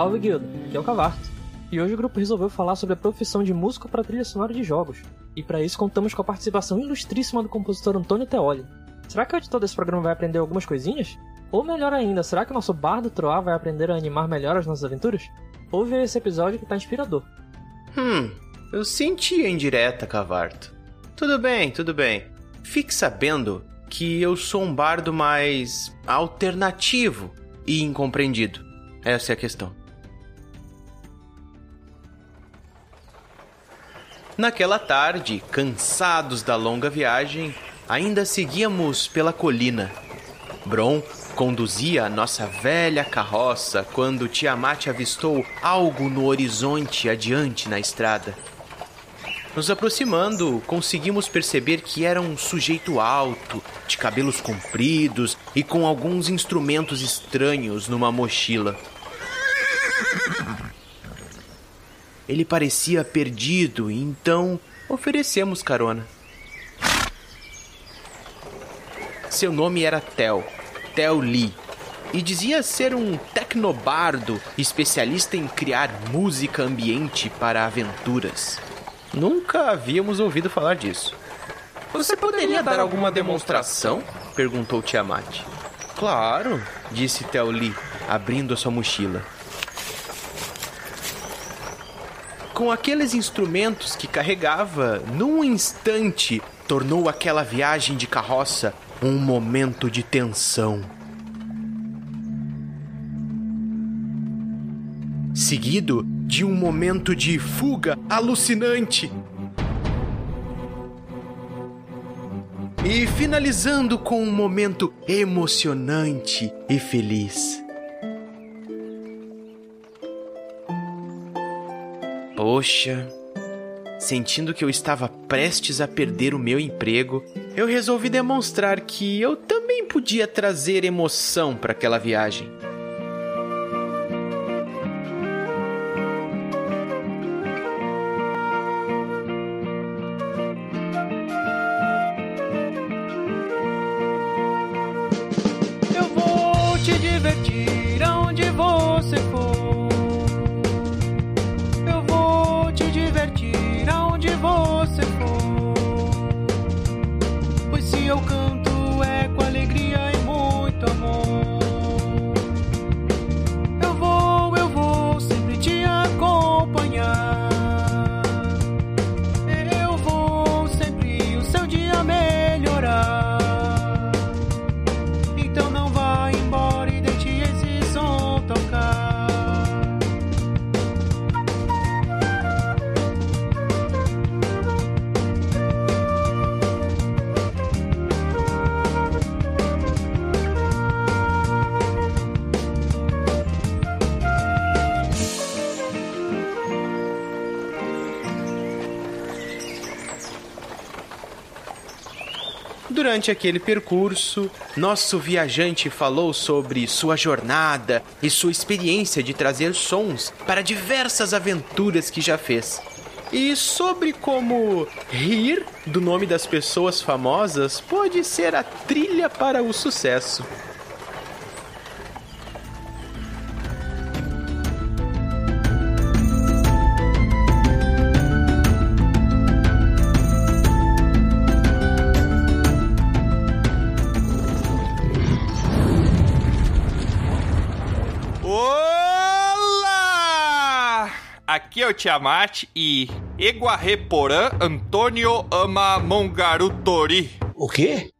Salve, Guilda. Aqui é o Cavarto. E hoje o grupo resolveu falar sobre a profissão de músico para trilha sonora de jogos. E para isso contamos com a participação ilustríssima do compositor Antônio Teoli. Será que o editor desse programa vai aprender algumas coisinhas? Ou melhor ainda, será que o nosso bardo Troá vai aprender a animar melhor as nossas aventuras? Ouve esse episódio que tá inspirador. Hum, eu senti a indireta, Cavarto. Tudo bem, tudo bem. Fique sabendo que eu sou um bardo mais alternativo e incompreendido. Essa é a questão. Naquela tarde, cansados da longa viagem, ainda seguíamos pela colina. Bron conduzia a nossa velha carroça quando Tiamat avistou algo no horizonte adiante na estrada. Nos aproximando, conseguimos perceber que era um sujeito alto, de cabelos compridos e com alguns instrumentos estranhos numa mochila. Ele parecia perdido, então oferecemos carona. Seu nome era Tel, Tel Lee, e dizia ser um tecnobardo especialista em criar música ambiente para aventuras. Nunca havíamos ouvido falar disso. Você poderia dar alguma demonstração? perguntou Tiamat. Claro, disse Tel Lee, abrindo a sua mochila. Com aqueles instrumentos que carregava, num instante, tornou aquela viagem de carroça um momento de tensão. Seguido de um momento de fuga alucinante. E finalizando com um momento emocionante e feliz. Poxa, sentindo que eu estava prestes a perder o meu emprego, eu resolvi demonstrar que eu também podia trazer emoção para aquela viagem. Durante aquele percurso, nosso viajante falou sobre sua jornada e sua experiência de trazer sons para diversas aventuras que já fez. E sobre como rir do nome das pessoas famosas pode ser a trilha para o sucesso. Tiamat e Eguarreporã Antônio ama Mongarutori. O quê?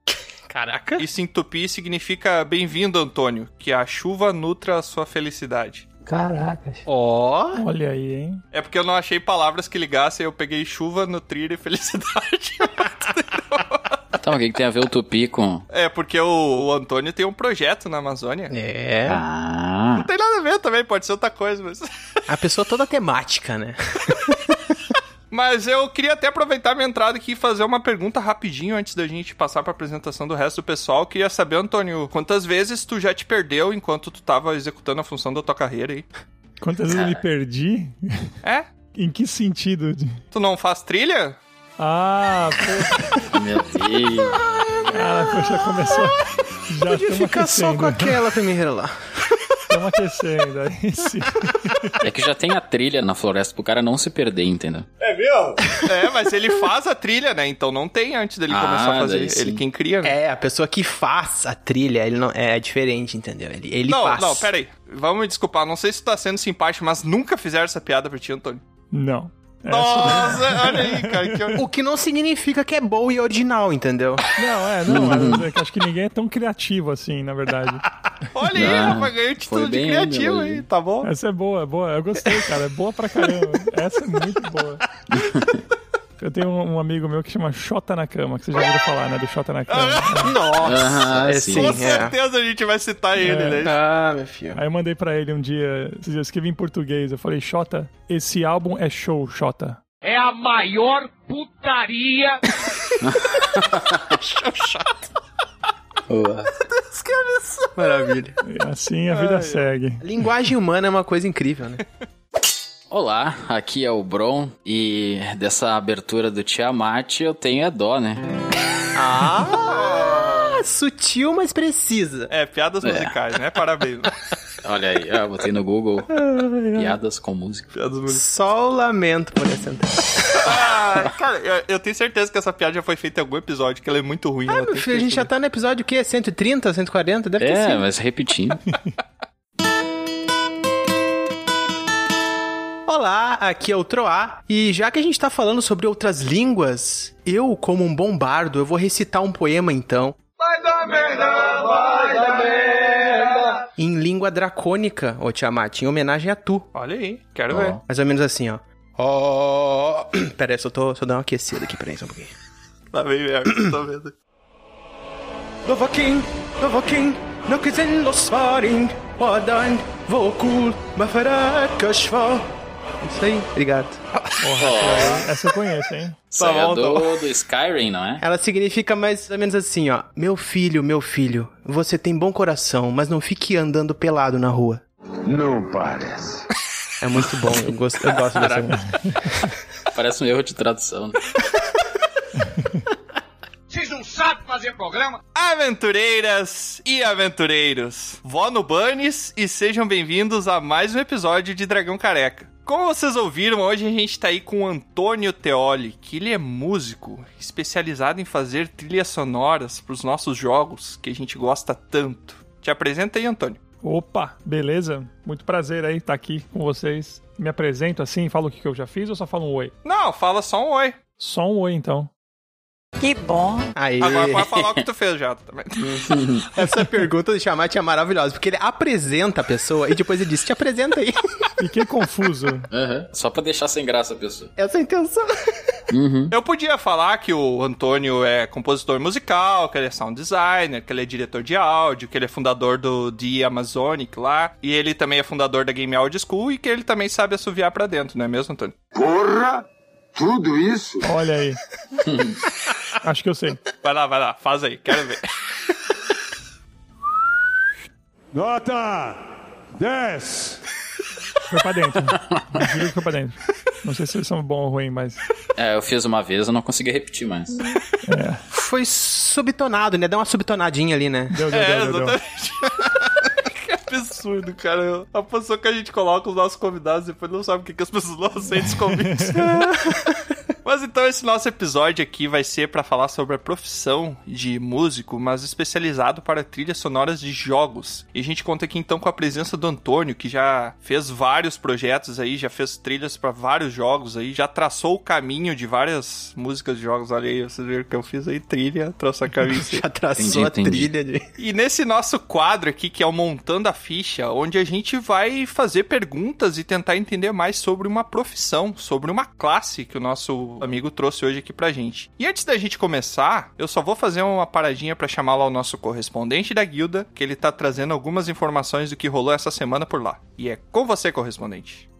Caraca. Isso em tupi significa bem-vindo, Antônio. Que a chuva nutra a sua felicidade. Caracas. Ó, Olha aí, hein? É porque eu não achei palavras que ligassem, eu peguei chuva, nutrir e felicidade. Então, o que, que tem a ver o tupi com. é, porque o, o Antônio tem um projeto na Amazônia. é. Ah. Não tem nada a ver também, pode ser outra coisa, mas. A pessoa toda temática, né? Mas eu queria até aproveitar minha entrada aqui e fazer uma pergunta rapidinho antes da gente passar pra apresentação do resto do pessoal. Queria saber, Antônio, quantas vezes tu já te perdeu enquanto tu tava executando a função da tua carreira aí? Quantas vezes eu me perdi? É? Em que sentido? Tu não faz trilha? Ah, pô, Meu Deus. cara, já começou. Já Podia ficar só com aquela primeira lá. Estamos aquecendo. Aí sim. É que já tem a trilha na floresta pro cara não se perder, entendeu? É, mas ele faz a trilha, né? Então não tem antes dele Ah, começar a fazer. Ele quem cria, né? É, a pessoa que faz a trilha, ele não é diferente, entendeu? Ele, ele não, faz. não, pera aí. Vamos me desculpar, não sei se tu tá sendo simpático, mas nunca fizeram essa piada pra ti, Antônio. Não. Essa- Nossa, olha aí, cara. Que... O que não significa que é bom e original, entendeu? Não, é, não, mas é que acho que ninguém é tão criativo assim, na verdade. Olha aí, Ah, rapaz, ganhou o título de criativo aí, aí, tá bom? Essa é boa, é boa. Eu gostei, cara. É boa pra caramba. Essa é muito boa. Eu tenho um, um amigo meu que chama Xota na Cama, que você já ouviu falar, né? Do Xota na Cama. Nossa, é sim. Com é. certeza a gente vai citar ele, É. né? Ah, meu filho. Aí eu mandei pra ele um dia, eu escrevi em português, eu falei, Xota, esse álbum é show, Xota. É a maior putaria Boa. Maravilha. E assim a vida segue. Linguagem humana é uma coisa incrível, né? Olá, aqui é o Bron e dessa abertura do Tiamat eu tenho é dó, né? Ah, sutil, mas precisa. É, piadas musicais, né? Parabéns. Olha aí, eu botei no Google piadas com música. piadas musicais. Só o lamento por essa entrada. Ah, cara, eu, eu tenho certeza que essa piada já foi feita em algum episódio, que ela é muito ruim. Ah, meu tem filho, a gente já tá no episódio o quê? 130, 140? Deve ter É, sido. mas repetindo. Olá, aqui é o Troá, e já que a gente tá falando sobre outras línguas, eu, como um bom bardo, eu vou recitar um poema então. Vai dar merda, vai dar merda! Em língua dracônica, ô Tiamat, em homenagem a tu. Olha aí, quero ver. Mais ou menos assim, ó. Ó. Pera aí, só tô só dando uma aquecida aqui, peraí, só um pouquinho. Tá bem merda, tô vendo. Novaking, Novaking, Nokizen los Faring, Wadan, Vokul, Mafarat. Isso aí, obrigado. Essa eu conheço, hein? É bom, tá do, do Skyrim, não é? Ela significa mais ou menos assim, ó. Meu filho, meu filho, você tem bom coração, mas não fique andando pelado na rua. Não parece. É muito bom, eu gosto, eu gosto dessa música. Parece um erro de tradução. né? Vocês não sabem fazer programa? Aventureiras e aventureiros, vó no Bunnies e sejam bem-vindos a mais um episódio de Dragão Careca. Como vocês ouviram, hoje a gente tá aí com o Antônio Teoli, que ele é músico especializado em fazer trilhas sonoras pros nossos jogos que a gente gosta tanto. Te apresenta aí, Antônio. Opa, beleza? Muito prazer aí estar aqui com vocês. Me apresento assim, falo o que que eu já fiz ou só falo um oi? Não, fala só um oi. Só um oi, então. Aí, Agora pode falar o que tu fez já também. essa pergunta do Chamate é maravilhosa, porque ele apresenta a pessoa e depois ele diz, te apresenta aí. Fiquei confuso. Aham. Só pra deixar sem graça a pessoa. Essa é a intenção. Eu podia falar que o Antônio é compositor musical, que ele é sound designer, que ele é diretor de áudio, que ele é fundador do The Amazonic lá, e ele também é fundador da Game Audio School e que ele também sabe assoviar pra dentro, não é mesmo, Antônio? Porra! Tudo isso? Olha aí. Acho que eu sei. Vai lá, vai lá, faz aí, quero ver. Nota 10! Foi pra dentro. Juro que foi pra dentro. Não sei se eles são bom ou ruim, mas. É, eu fiz uma vez, eu não consegui repetir mais. Foi subtonado, né? Dá uma subtonadinha ali, né? Deu, deu, É, deu, deu, deu. Absurdo, cara. A pessoa que a gente coloca os nossos convidados depois não sabe o que, que as pessoas não aceitam os convites. Mas então esse nosso episódio aqui vai ser pra falar sobre a profissão de músico, mas especializado para trilhas sonoras de jogos. E a gente conta aqui então com a presença do Antônio, que já fez vários projetos aí, já fez trilhas pra vários jogos aí, já traçou o caminho de várias músicas de jogos. Olha aí, vocês viram que eu fiz aí trilha, trouxe a caminho. Já traçou Entendi, a entendi. trilha de... E nesse nosso quadro aqui, que é o Montando a Ficha, onde a gente vai fazer perguntas e tentar entender mais sobre uma profissão, sobre uma classe que o nosso amigo trouxe hoje aqui pra gente. E antes da gente começar, eu só vou fazer uma paradinha pra chamar lá o nosso correspondente da guilda, que ele tá trazendo algumas informações do que rolou essa semana por lá. E é com você, correspondente.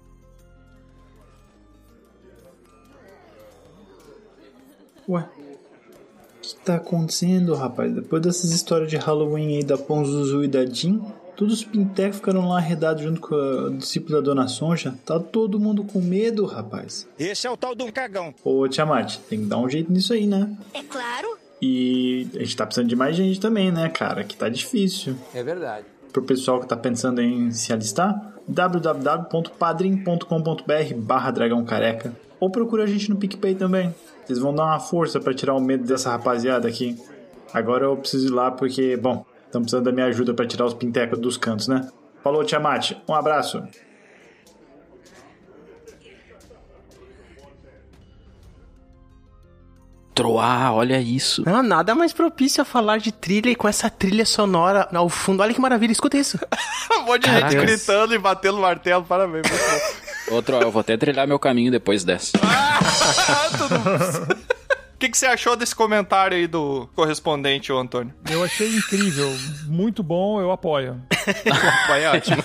Ué, o que tá acontecendo, rapaz? Depois dessas histórias de Halloween aí da Ponzuzu e da Jean, todos os pintecos ficaram lá arredados junto com a discípula da Dona Sonja. Tá todo mundo com medo, rapaz. Esse é o tal de um cagão. Ô, Tiamat, tem que dar um jeito nisso aí, né? É claro. E a gente tá precisando de mais gente também, né, cara? Que tá difícil. É verdade. pro pessoal que tá pensando em se alistar, www.padrim.com.br barra dragão careca. Ou procura a gente no PicPay também. Vocês vão dar uma força pra tirar o medo dessa rapaziada aqui. Agora eu preciso ir lá porque, bom, estão precisando da minha ajuda pra tirar os pintecos dos cantos, né? Falou, Tiamat. Um abraço. Troar, olha isso. Não, nada mais propício a falar de trilha e com essa trilha sonora ao fundo. Olha que maravilha, escuta isso. um monte de Caraca. gente gritando e batendo o martelo, parabéns. bom. Outro, eu vou até trilhar meu caminho depois dessa. O que, que você achou desse comentário aí do correspondente, ô Antônio? Eu achei incrível, muito bom, eu apoio. Vai ótimo.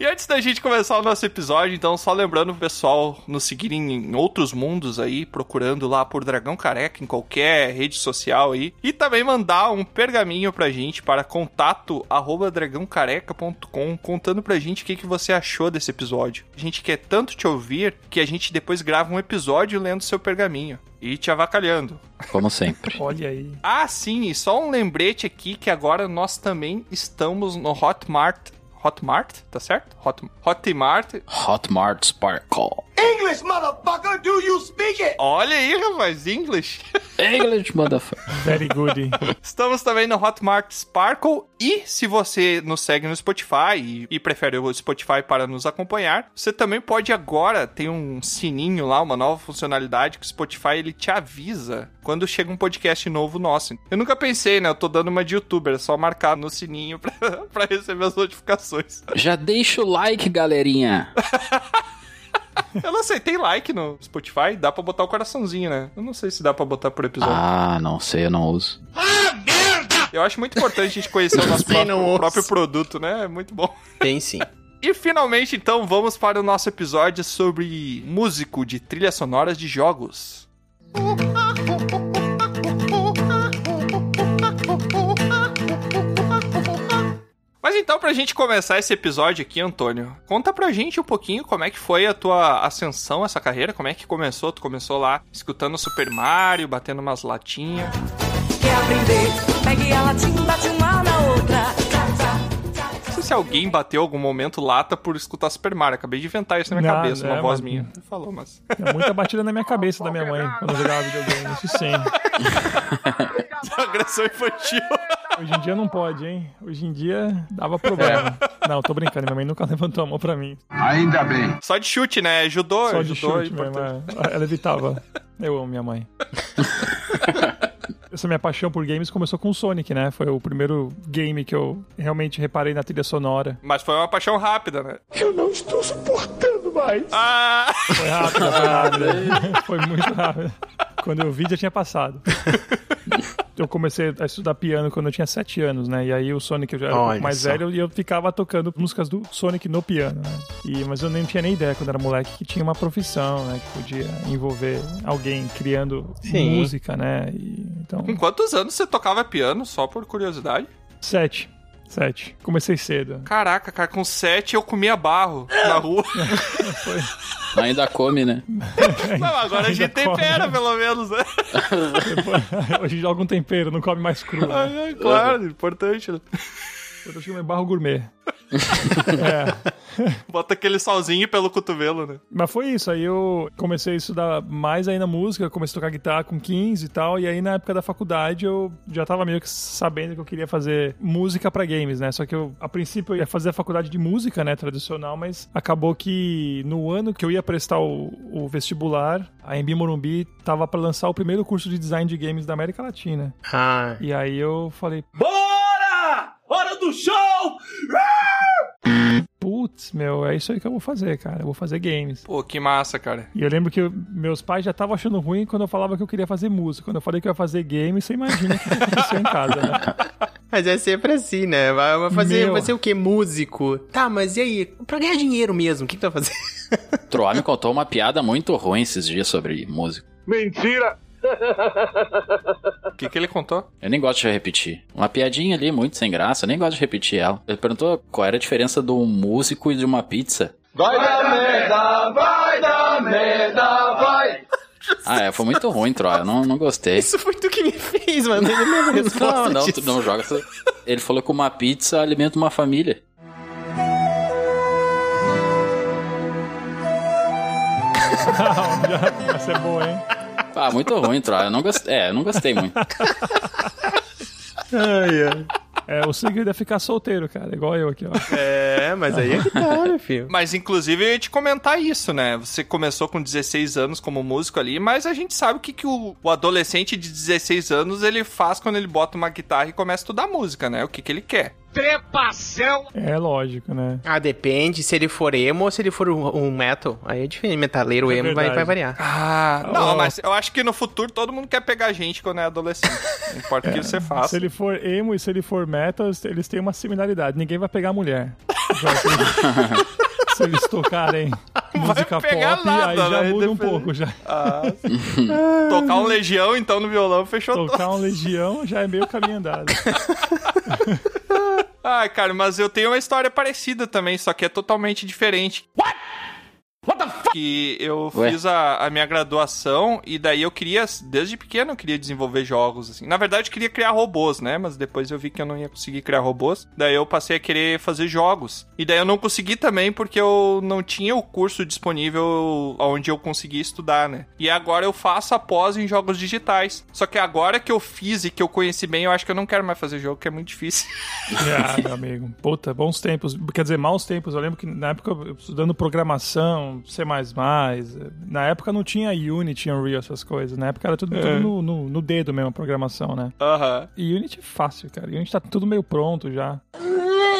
e antes da gente começar o nosso episódio, então, só lembrando o pessoal nos seguir em outros mundos aí, procurando lá por Dragão Careca em qualquer rede social aí. E também mandar um pergaminho pra gente para contato arroba dragãocareca.com contando pra gente o que, que você achou desse episódio. A gente quer tanto te ouvir que a gente depois grava um episódio lendo seu pergaminho. E te avacalhando. Como sempre. Olha aí. Ah, sim, e só um lembrete aqui que agora nós também estamos no Hotmart. Hotmart, tá certo? Hot, Hotmart. Hotmart Sparkle. English, motherfucker, do you speak it? Olha aí, rapaz, English. English, motherfucker. Very good. Estamos também no Hotmart Sparkle. E se você nos segue no Spotify e, e prefere o Spotify para nos acompanhar, você também pode agora, tem um sininho lá, uma nova funcionalidade que o Spotify ele te avisa quando chega um podcast novo nosso. Eu nunca pensei, né? Eu tô dando uma de youtuber, é só marcar no sininho pra, pra receber as notificações. Já deixa o like, galerinha. Eu não sei, tem like no Spotify? Dá pra botar o coraçãozinho, né? Eu não sei se dá pra botar por episódio. Ah, não sei, eu não uso. Eu acho muito importante a gente conhecer o nosso próprio, próprio produto, né? É muito bom. Tem sim. E finalmente, então, vamos para o nosso episódio sobre músico de trilhas sonoras de jogos. então, pra gente começar esse episódio aqui, Antônio, conta pra gente um pouquinho como é que foi a tua ascensão, essa carreira, como é que começou? Tu começou lá escutando Super Mario, batendo umas latinhas. Quer aprender? Pegue a latinha, bate uma na outra. Não sei se alguém bateu algum momento lata por escutar Super Mario. Acabei de inventar isso na minha Não, cabeça, uma é, voz mas- minha. Você falou, mas. É muita batida na minha cabeça da minha mãe quando eu jogava videogame, isso sim. Agressão infantil. Hoje em dia não pode, hein? Hoje em dia dava problema. Não, tô brincando, minha mãe nunca levantou a mão pra mim. Ainda bem. Só de chute, né? Judô, Só de judô é chute mesmo, é. ela evitava. Eu amo minha mãe. Essa minha paixão por games começou com o Sonic, né? Foi o primeiro game que eu realmente reparei na trilha sonora. Mas foi uma paixão rápida, né? Eu não estou suportando mais. Ah! Foi rápido, foi rápido. Foi muito rápido. Quando eu vi, já tinha passado. Eu comecei a estudar piano quando eu tinha 7 anos, né? E aí o Sonic eu já era um Olha pouco mais só. velho e eu ficava tocando músicas do Sonic no piano, né? E, mas eu nem tinha nem ideia quando era moleque que tinha uma profissão, né? Que podia envolver alguém criando Sim. música, né? E, então, Com quantos anos você tocava piano, só por curiosidade? sete. Sete. Comecei cedo. Caraca, cara, com sete eu comia barro na rua. Ainda come, né? Não, agora a gente come, tempera, pelo menos, né? Hoje joga um tempero, não come mais cru. né? É, claro, importante, né? Eu tô chamando barro gourmet. é. Bota aquele salzinho pelo cotovelo, né? Mas foi isso, aí eu comecei a estudar mais aí na música, comecei a tocar guitarra com 15 e tal, e aí na época da faculdade eu já tava meio que sabendo que eu queria fazer música pra games, né? Só que eu, a princípio, eu ia fazer a faculdade de música, né, tradicional, mas acabou que no ano que eu ia prestar o, o vestibular, a Embi Morumbi tava pra lançar o primeiro curso de design de games da América Latina. Ah, E aí eu falei, Bora! Hora do show! Putz, meu, é isso aí que eu vou fazer, cara, eu vou fazer games. Pô, que massa, cara. E eu lembro que eu- meus pais já estavam achando ruim quando eu falava que eu queria fazer música. Quando eu falei que eu ia fazer game, você imagina o que aconteceu em casa, né? mas é sempre assim, né? Vai fazer, Meu. vai ser o quê? Músico. Tá, mas e aí? Pra ganhar dinheiro mesmo, o que, que tu vai fazer? Troá me contou uma piada muito ruim esses dias sobre música. Mentira! O que, que ele contou? Eu nem gosto de repetir. Uma piadinha ali, muito sem graça, eu nem gosto de repetir ela. Ele perguntou qual era a diferença do músico e de uma pizza. Vai dar merda, vai dar merda, vai! Ah, é, foi muito ruim, Troá, eu não, não gostei. Isso foi tu que me fez, mano. Não, resposta não, disso. tu não joga essa... Ele falou que uma pizza alimenta uma família. Vai ser boa, hein? Ah, muito ruim, Troy. Eu não gostei. É, eu não gostei muito. Ai, ai. É, o segredo é ficar solteiro, cara. Igual eu aqui, ó. É, mas aí é que tá, né, filho? Mas, inclusive, eu ia te comentar isso, né? Você começou com 16 anos como músico ali, mas a gente sabe o que, que o, o adolescente de 16 anos ele faz quando ele bota uma guitarra e começa a estudar música, né? O que, que ele quer. Trepação! É lógico, né? Ah, depende se ele for emo ou se ele for um, um metal. Aí é diferente. Metaleiro É emo vai, vai variar. Ah, não, Oh. mas eu acho que no futuro todo mundo quer pegar gente quando é adolescente. Não importa o que você Se faça. ele for emo e se ele for metal, eles têm uma similaridade. Ninguém vai pegar mulher. Se eles tocarem música pegar pop, nada, aí já né? muda um Depende. pouco. Já. Ah, sim. Tocar um legião, então, no violão, fechou tudo. Tocar um legião já é meio caminho andado. Ai, cara, mas eu tenho uma história parecida também, só que é totalmente diferente. What? Que eu Ué? fiz a, a minha graduação e daí eu queria, desde pequeno, eu queria desenvolver jogos, assim. Na verdade, eu queria criar robôs, né? Mas depois eu vi que eu não ia conseguir criar robôs. Daí eu passei a querer fazer jogos. E daí eu não consegui também porque eu não tinha o curso disponível onde eu conseguia estudar, né? E agora eu faço a pós em jogos digitais. Só que agora que eu fiz e que eu conheci bem, eu acho que eu não quero mais fazer jogo, que é muito difícil. Ah, meu amigo. Puta, bons tempos. Quer dizer, maus tempos. Eu lembro que na época eu estudando programação, C++, na época não tinha Unity, Unreal, essas coisas. Na época era tudo, tudo no, no, no dedo mesmo, a programação, né? Aham. E Unity é fácil, cara. Unity tá tudo meio pronto já.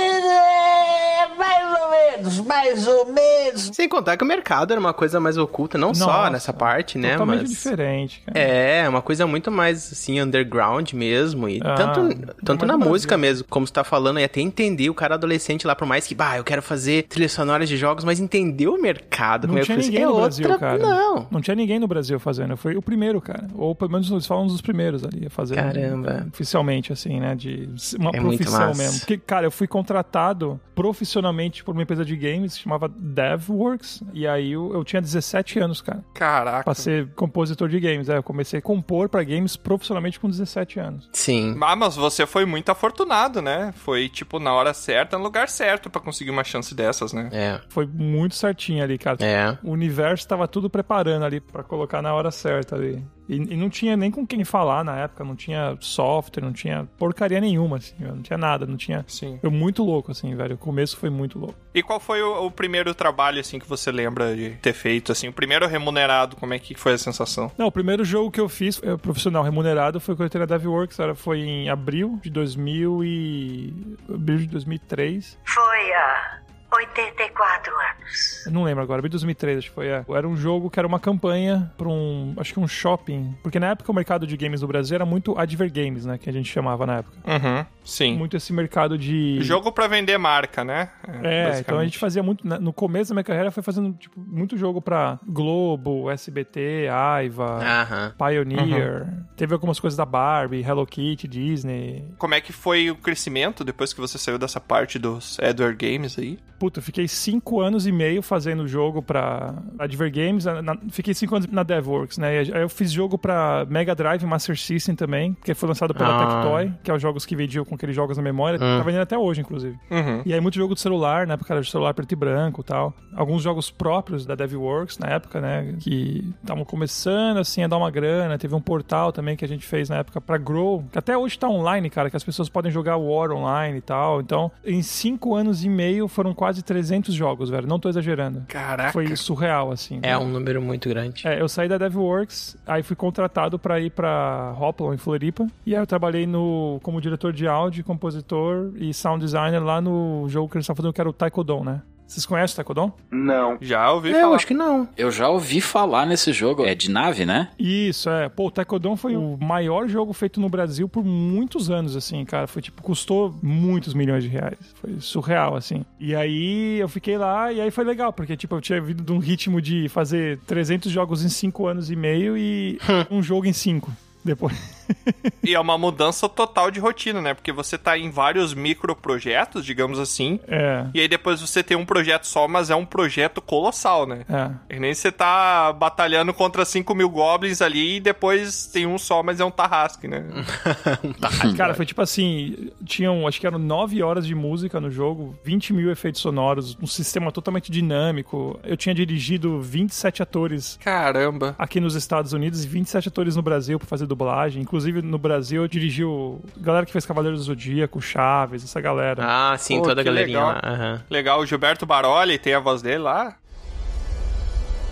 Mais ou menos, mais ou menos. Sem contar que o mercado era uma coisa mais oculta, não só Nossa, nessa parte, né? Totalmente Mas. diferente, cara. É, uma coisa muito mais, assim, underground mesmo. E Ah, tanto tanto mais na música mesmo, como você tá falando, e até entender o cara adolescente lá, por mais que, bah, eu quero fazer trilhas sonoras de jogos, mas entender o mercado. Não como é tinha ninguém é no outra... Brasil, cara. Não. Não tinha ninguém no Brasil fazendo. Eu fui o primeiro, cara. Ou pelo menos eles falam um dos primeiros ali a fazer. Caramba. Oficialmente, assim, né? De uma É muito profissão massa. mesmo. Porque, cara, eu fui contratado profissionalmente por uma empresa de games chamava DevWorks. E aí eu, eu tinha 17 anos, cara. Caraca. Pra ser compositor de games. É, eu comecei a compor pra games profissionalmente com 17 anos. Sim. Ah, mas você foi muito afortunado, né? Foi, tipo, na hora certa, no lugar certo pra conseguir uma chance dessas, né? É. Foi muito certinho ali, cara. É. O universo tava tudo preparando ali pra colocar na hora certa ali. E, e não tinha nem com quem falar na época, não tinha software, não tinha porcaria nenhuma, assim, não tinha nada, não tinha. Sim. Foi muito louco, assim, velho. O começo foi muito louco. E qual foi o, o primeiro trabalho, assim, que você lembra de ter feito, assim? O primeiro remunerado, como é que foi a sensação? Não, o primeiro jogo que eu fiz, é, profissional remunerado, foi quando eu entrei na DevWorks, era, foi em abril de 2000 e... abril de 2003. Foi há 84 anos. Eu não lembro agora, abril de 2003 acho que foi. É. Era um jogo que era uma campanha pra um, acho que um shopping. Porque na época o mercado de games no Brasil era muito Adver Games, né, que a gente chamava na época. Uhum, sim. Muito esse mercado de... Jogo pra vender marca, né? É, então a gente fazia muito. na- No começo da minha carreira foi fazendo tipo, muito jogo pra Globo, SBT, Aiva, Aham. Pioneer. Teve algumas coisas da Barbie, Hello Kitty, Disney. Como é que foi o crescimento depois que você saiu dessa parte dos Edward Games aí? Puta, eu fiquei cinco anos e meio fazendo jogo pra Adver Games. na- na- fiquei cinco anos na DevWorks, né? E aí eu fiz jogo pra Mega Drive Master System também, que foi lançado pela Ah. Tectoy, que é os jogos que vendiam com aqueles jogos na memória. Hum. Tá vendendo até hoje, inclusive. Uhum. E aí muito jogo de celular, na época era de celular preto e branco e tal. Alguns jogos próprios da DevWorks na época, né? Que estavam começando assim a dar uma grana. Teve um portal também que a gente fez na época pra Grow, que até hoje tá online, cara, que as pessoas podem jogar War online e tal. Então, em cinco anos e meio foram quase 300 jogos, velho. Não tô exagerando. Caraca. Foi surreal, assim. É velho. um número muito grande. É, eu saí da DevWorks, aí fui contratado pra ir pra Hoplon, em Floripa. E aí eu trabalhei no, como diretor de áudio, compositor e sound designer lá no jogo que eles estavam fazendo, que era o Taekwondo, né? Vocês conhecem o Taekwondo? Não. Já ouvi É, eu falar. acho que não. Eu já ouvi falar nesse jogo. É de nave, né? Isso, é. Pô, o Taekwondo foi o maior jogo feito no Brasil por muitos anos, assim, cara. Foi tipo, custou muitos milhões de reais. Foi surreal, assim. E aí eu fiquei lá e aí foi legal, porque, tipo, eu tinha vindo de um ritmo de fazer 300 jogos em 5 anos e meio e um jogo em 5 depois. e é uma mudança total de rotina, né? Porque você tá em vários microprojetos, digamos assim. É. E aí depois você tem um projeto só, mas é um projeto colossal, né? É. E nem você tá batalhando contra 5 mil goblins ali e depois tem um só, mas é um tarrasque, né? um tarrasque. Cara, foi tipo assim: tinham, acho que eram 9 horas de música no jogo, 20 mil efeitos sonoros, um sistema totalmente dinâmico. Eu tinha dirigido 27 atores Caramba. aqui nos Estados Unidos e 27 atores no Brasil pra fazer dublagem. Inclusive, no Brasil, eu dirigi o. Galera que fez Cavaleiros do Zodíaco, Chaves, essa galera. Ah, sim, Pô, toda a galerinha legal. lá. aham. Legal, o Gilberto Baroli tem a voz dele lá.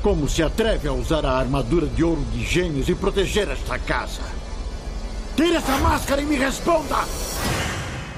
Como se atreve a usar a armadura de ouro de gênios e proteger esta casa? Tire essa máscara e me responda!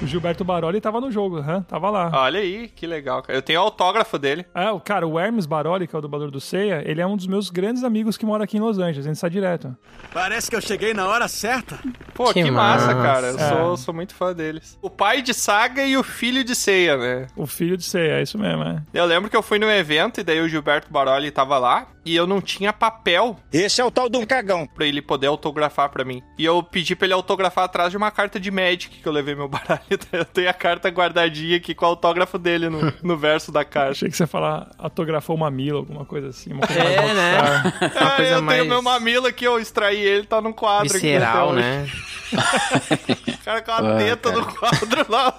O Gilberto Baroli tava no jogo, aham, tava lá. Olha aí, que legal, cara. Eu tenho autógrafo dele. É, o cara, o Hermes Baroli, que é o dublador do Ceia, ele é um dos meus grandes amigos que mora aqui em Los Angeles, a gente sai direto. Parece que eu cheguei na hora certa. Pô, que, Que massa, massa. cara. Eu É. sou, sou muito fã deles. O pai de Saga e o filho de Ceia, né? O filho de Ceia, é isso mesmo, é. Eu lembro que eu fui num evento e daí o Gilberto Baroli tava lá e eu não tinha papel Esse é o tal do cagão. pra ele poder autografar pra mim. E eu pedi pra ele autografar atrás de uma carta de Magic que eu levei meu baralho. Eu tenho a carta guardadinha aqui com o autógrafo dele no, no verso da carta. Achei que você ia falar, autografou uma mila, alguma coisa assim. Uma coisa mais É, né? Uma Ah, coisa eu mais tenho meu mamilo aqui, eu extraí ele, tá num quadro visceral, aqui. até né? hoje. O cara com a Ah, teta cara. no quadro lá.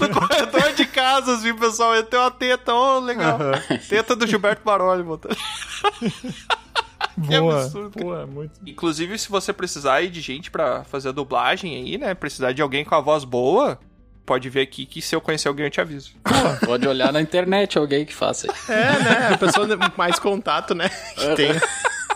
no corredor de casa, assim, pessoal. Ele tem uma teta, ô, legal. Teta do Gilberto Baroli, botando. Que Boa. absurdo. Boa, muito. Inclusive, se você precisar aí de gente pra fazer a dublagem aí, né? Precisar de alguém com a voz boa, pode ver aqui que se eu conhecer alguém eu te aviso. Pode olhar na internet alguém que faça. É, né? A pessoa mais contato, né? Que tem.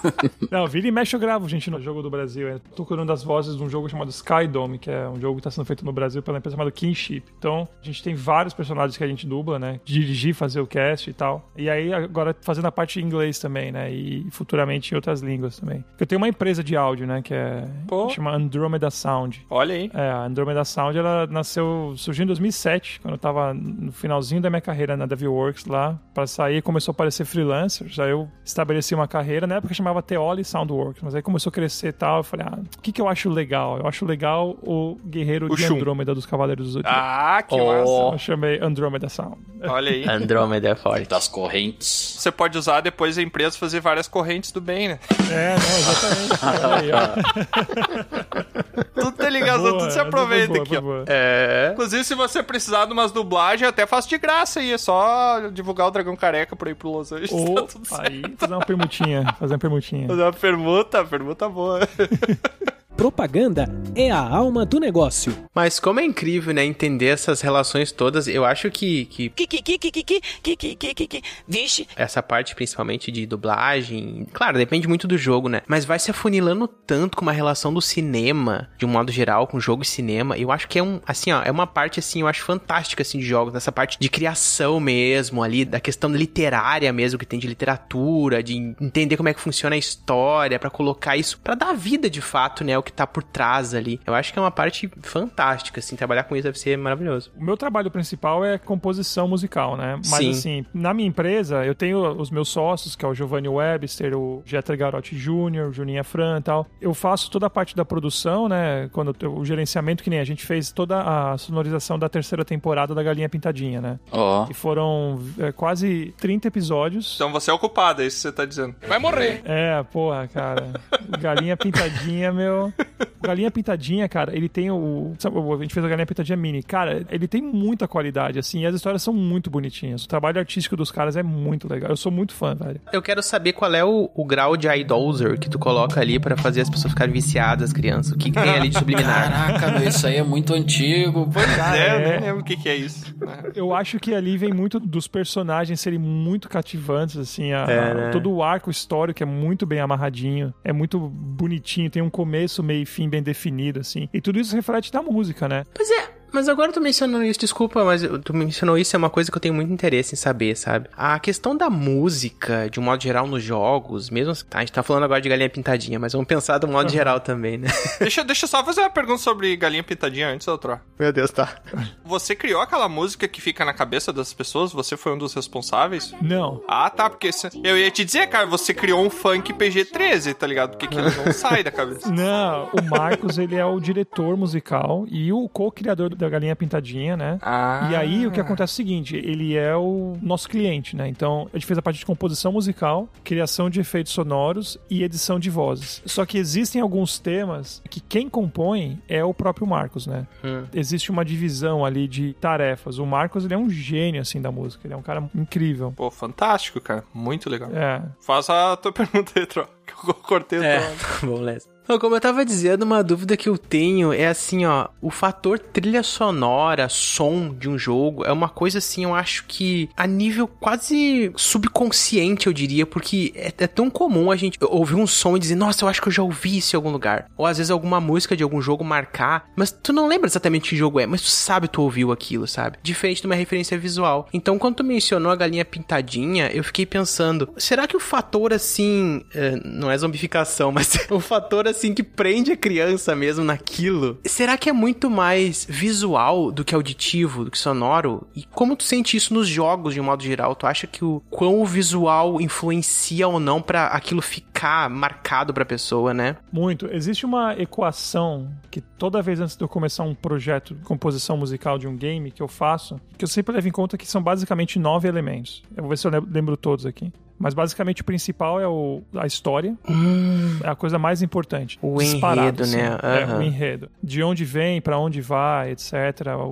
Não, vira e mexe eu gravo, gente, no jogo do Brasil. Eu tô curando das vozes de um jogo chamado Skydome, que é um jogo que tá sendo feito no Brasil pela empresa chamada Kinship. Então, a gente tem vários personagens que a gente dubla, né? Dirigir, fazer o cast e tal. E aí, agora fazendo a parte em inglês também, né? E futuramente em outras línguas também. Eu tenho uma empresa de áudio, né? Que é. Pô. chama Andromeda Sound. Olha aí. É, a Andromeda Sound, ela nasceu, surgiu em 2007, quando eu tava no finalzinho da minha carreira na DevWorks lá. Pra sair, começou a aparecer freelancer, já eu estabeleci uma carreira, na época chamava Teoli Soundworks, mas aí começou a crescer e tal, eu falei, ah, o que que eu acho legal? Eu acho legal o guerreiro O de Shun. Andrômeda dos Cavaleiros do Zodíaco. Ah, que Oh. massa. Eu chamei Andromeda Sound. Olha aí. Andrômeda é forte. Das correntes. Você pode usar depois a empresa fazer várias correntes do bem, né? É, não, exatamente. Olha aí, ó. Tudo tem ligação, Boa, tudo se aproveita boa, aqui, foi ó. boa. É. Inclusive, se você precisar de umas dublagens, eu até faço de graça aí. É só divulgar o Dragão Careca por aí pro Los Angeles. Ou, Tá tudo certo. aí, fazer uma permutinha, fazer uma permutinha. Fazer uma permuta, permuta boa. Propaganda é a alma do negócio. Mas como é incrível, né, entender essas relações todas, eu acho que, que Que, que, que, que, que, que, que, que, que, vixe. essa parte principalmente de dublagem, claro, depende muito do jogo, né? Mas vai se afunilando tanto com uma relação do cinema, de um modo geral, com jogo e cinema. Eu acho que é um, assim, ó, é uma parte assim, eu acho fantástica assim de jogos, nessa parte de criação mesmo ali, da questão literária mesmo que tem de literatura, de entender como é que funciona a história, pra colocar isso, pra dar vida de fato, né, o que tá por trás ali. Eu acho que é uma parte fantástica assim, trabalhar com isso deve ser maravilhoso. O meu trabalho principal é composição musical, né? Mas Sim. assim, na minha empresa, eu tenho os meus sócios, que é o Giovanni Webster, o Jeter Garotti Jr., o Juninho Fran e tal. Eu faço toda a parte da produção, né? Quando eu- o gerenciamento, que nem a gente fez toda a sonorização da terceira temporada da Galinha Pintadinha, né? Ó. E foram é, quase 30 episódios. Então você é o culpado, é isso que você tá dizendo. Vai morrer. É, porra, cara. Galinha Pintadinha, meu. Galinha Pintadinha, cara, ele tem o. sabe, A gente fez a Galinha Pintadinha Mini. Cara, ele tem muita qualidade, assim, e as histórias são muito bonitinhas. O trabalho artístico dos caras é muito legal. Eu sou muito fã, velho. Eu quero saber qual é o, o grau de idoser que tu coloca ali pra fazer as pessoas ficarem viciadas, as crianças. O que, que tem ali de subliminar? Caraca, meu, isso aí é muito antigo. Pois Cara, é, eu é. nem lembro o que, que é isso. Eu acho que ali vem muito dos personagens serem muito cativantes, assim. a- É, né? Todo o arco histórico é muito bem amarradinho, é muito bonitinho, tem um começo, meio e fim bem definido, assim. E tudo isso reflete na música, né? Pois é, Mas agora tu mencionou isso, desculpa, mas tu mencionou isso, é uma coisa que eu tenho muito interesse em saber, sabe? A questão da música, de um modo geral, nos jogos, mesmo. A gente tá falando agora de galinha pintadinha, mas vamos pensar do modo uhum. geral também, né? Deixa, deixa eu só fazer uma pergunta sobre galinha pintadinha antes, outro. Meu Deus, tá. Você criou aquela música que fica na cabeça das pessoas? Você foi um dos responsáveis? Não. Ah, tá, porque eu ia te dizer, cara, você criou um funk PG-13, tá ligado? Porque que ele não sai da cabeça. Não, o Marcos, ele é o diretor musical e o co-criador da Galinha Pintadinha, né? Ah. E aí o que acontece é o seguinte, ele é o nosso cliente, né? Então, a gente fez a parte de composição musical, criação de efeitos sonoros e edição de vozes. Só que existem alguns temas que quem compõe é o próprio Marcos, né? Hum. Existe uma divisão ali de tarefas. O Marcos, ele é um gênio, assim, da música. Ele é um cara incrível. Pô, fantástico, cara. Muito legal. É. Faça a tua pergunta aí, Tro. Que eu cortei o é. Bom, Les. Como eu tava dizendo, uma dúvida que eu tenho é assim, ó, o fator trilha sonora, som de um jogo é uma coisa assim, eu acho que a nível quase subconsciente, eu diria, porque é, é tão comum a gente ouvir um som e dizer, nossa, eu acho que eu já ouvi isso em algum lugar. Ou às vezes alguma música de algum jogo marcar, mas tu não lembra exatamente que jogo é, mas tu sabe tu ouviu aquilo, sabe? Diferente de uma referência visual. Então, quando tu mencionou a galinha pintadinha, eu fiquei pensando, será que o fator assim, é, não é zombificação, mas o fator assim assim que prende a criança mesmo naquilo. Será que é muito mais visual do que auditivo, do que sonoro? E como tu sente isso nos jogos de um modo geral? Tu acha que o quão o visual influencia ou não para aquilo ficar marcado pra pessoa, né? Muito. Existe uma equação que toda vez antes de eu começar um projeto de composição musical de um game que eu faço, que eu sempre levo em conta que são basicamente nove elementos. Eu vou ver se eu lembro todos aqui. Mas basicamente o principal é o, a história. Hum. É a coisa mais importante. O enredo, assim. né? Uhum. É, o enredo. De onde vem, para onde vai, etc.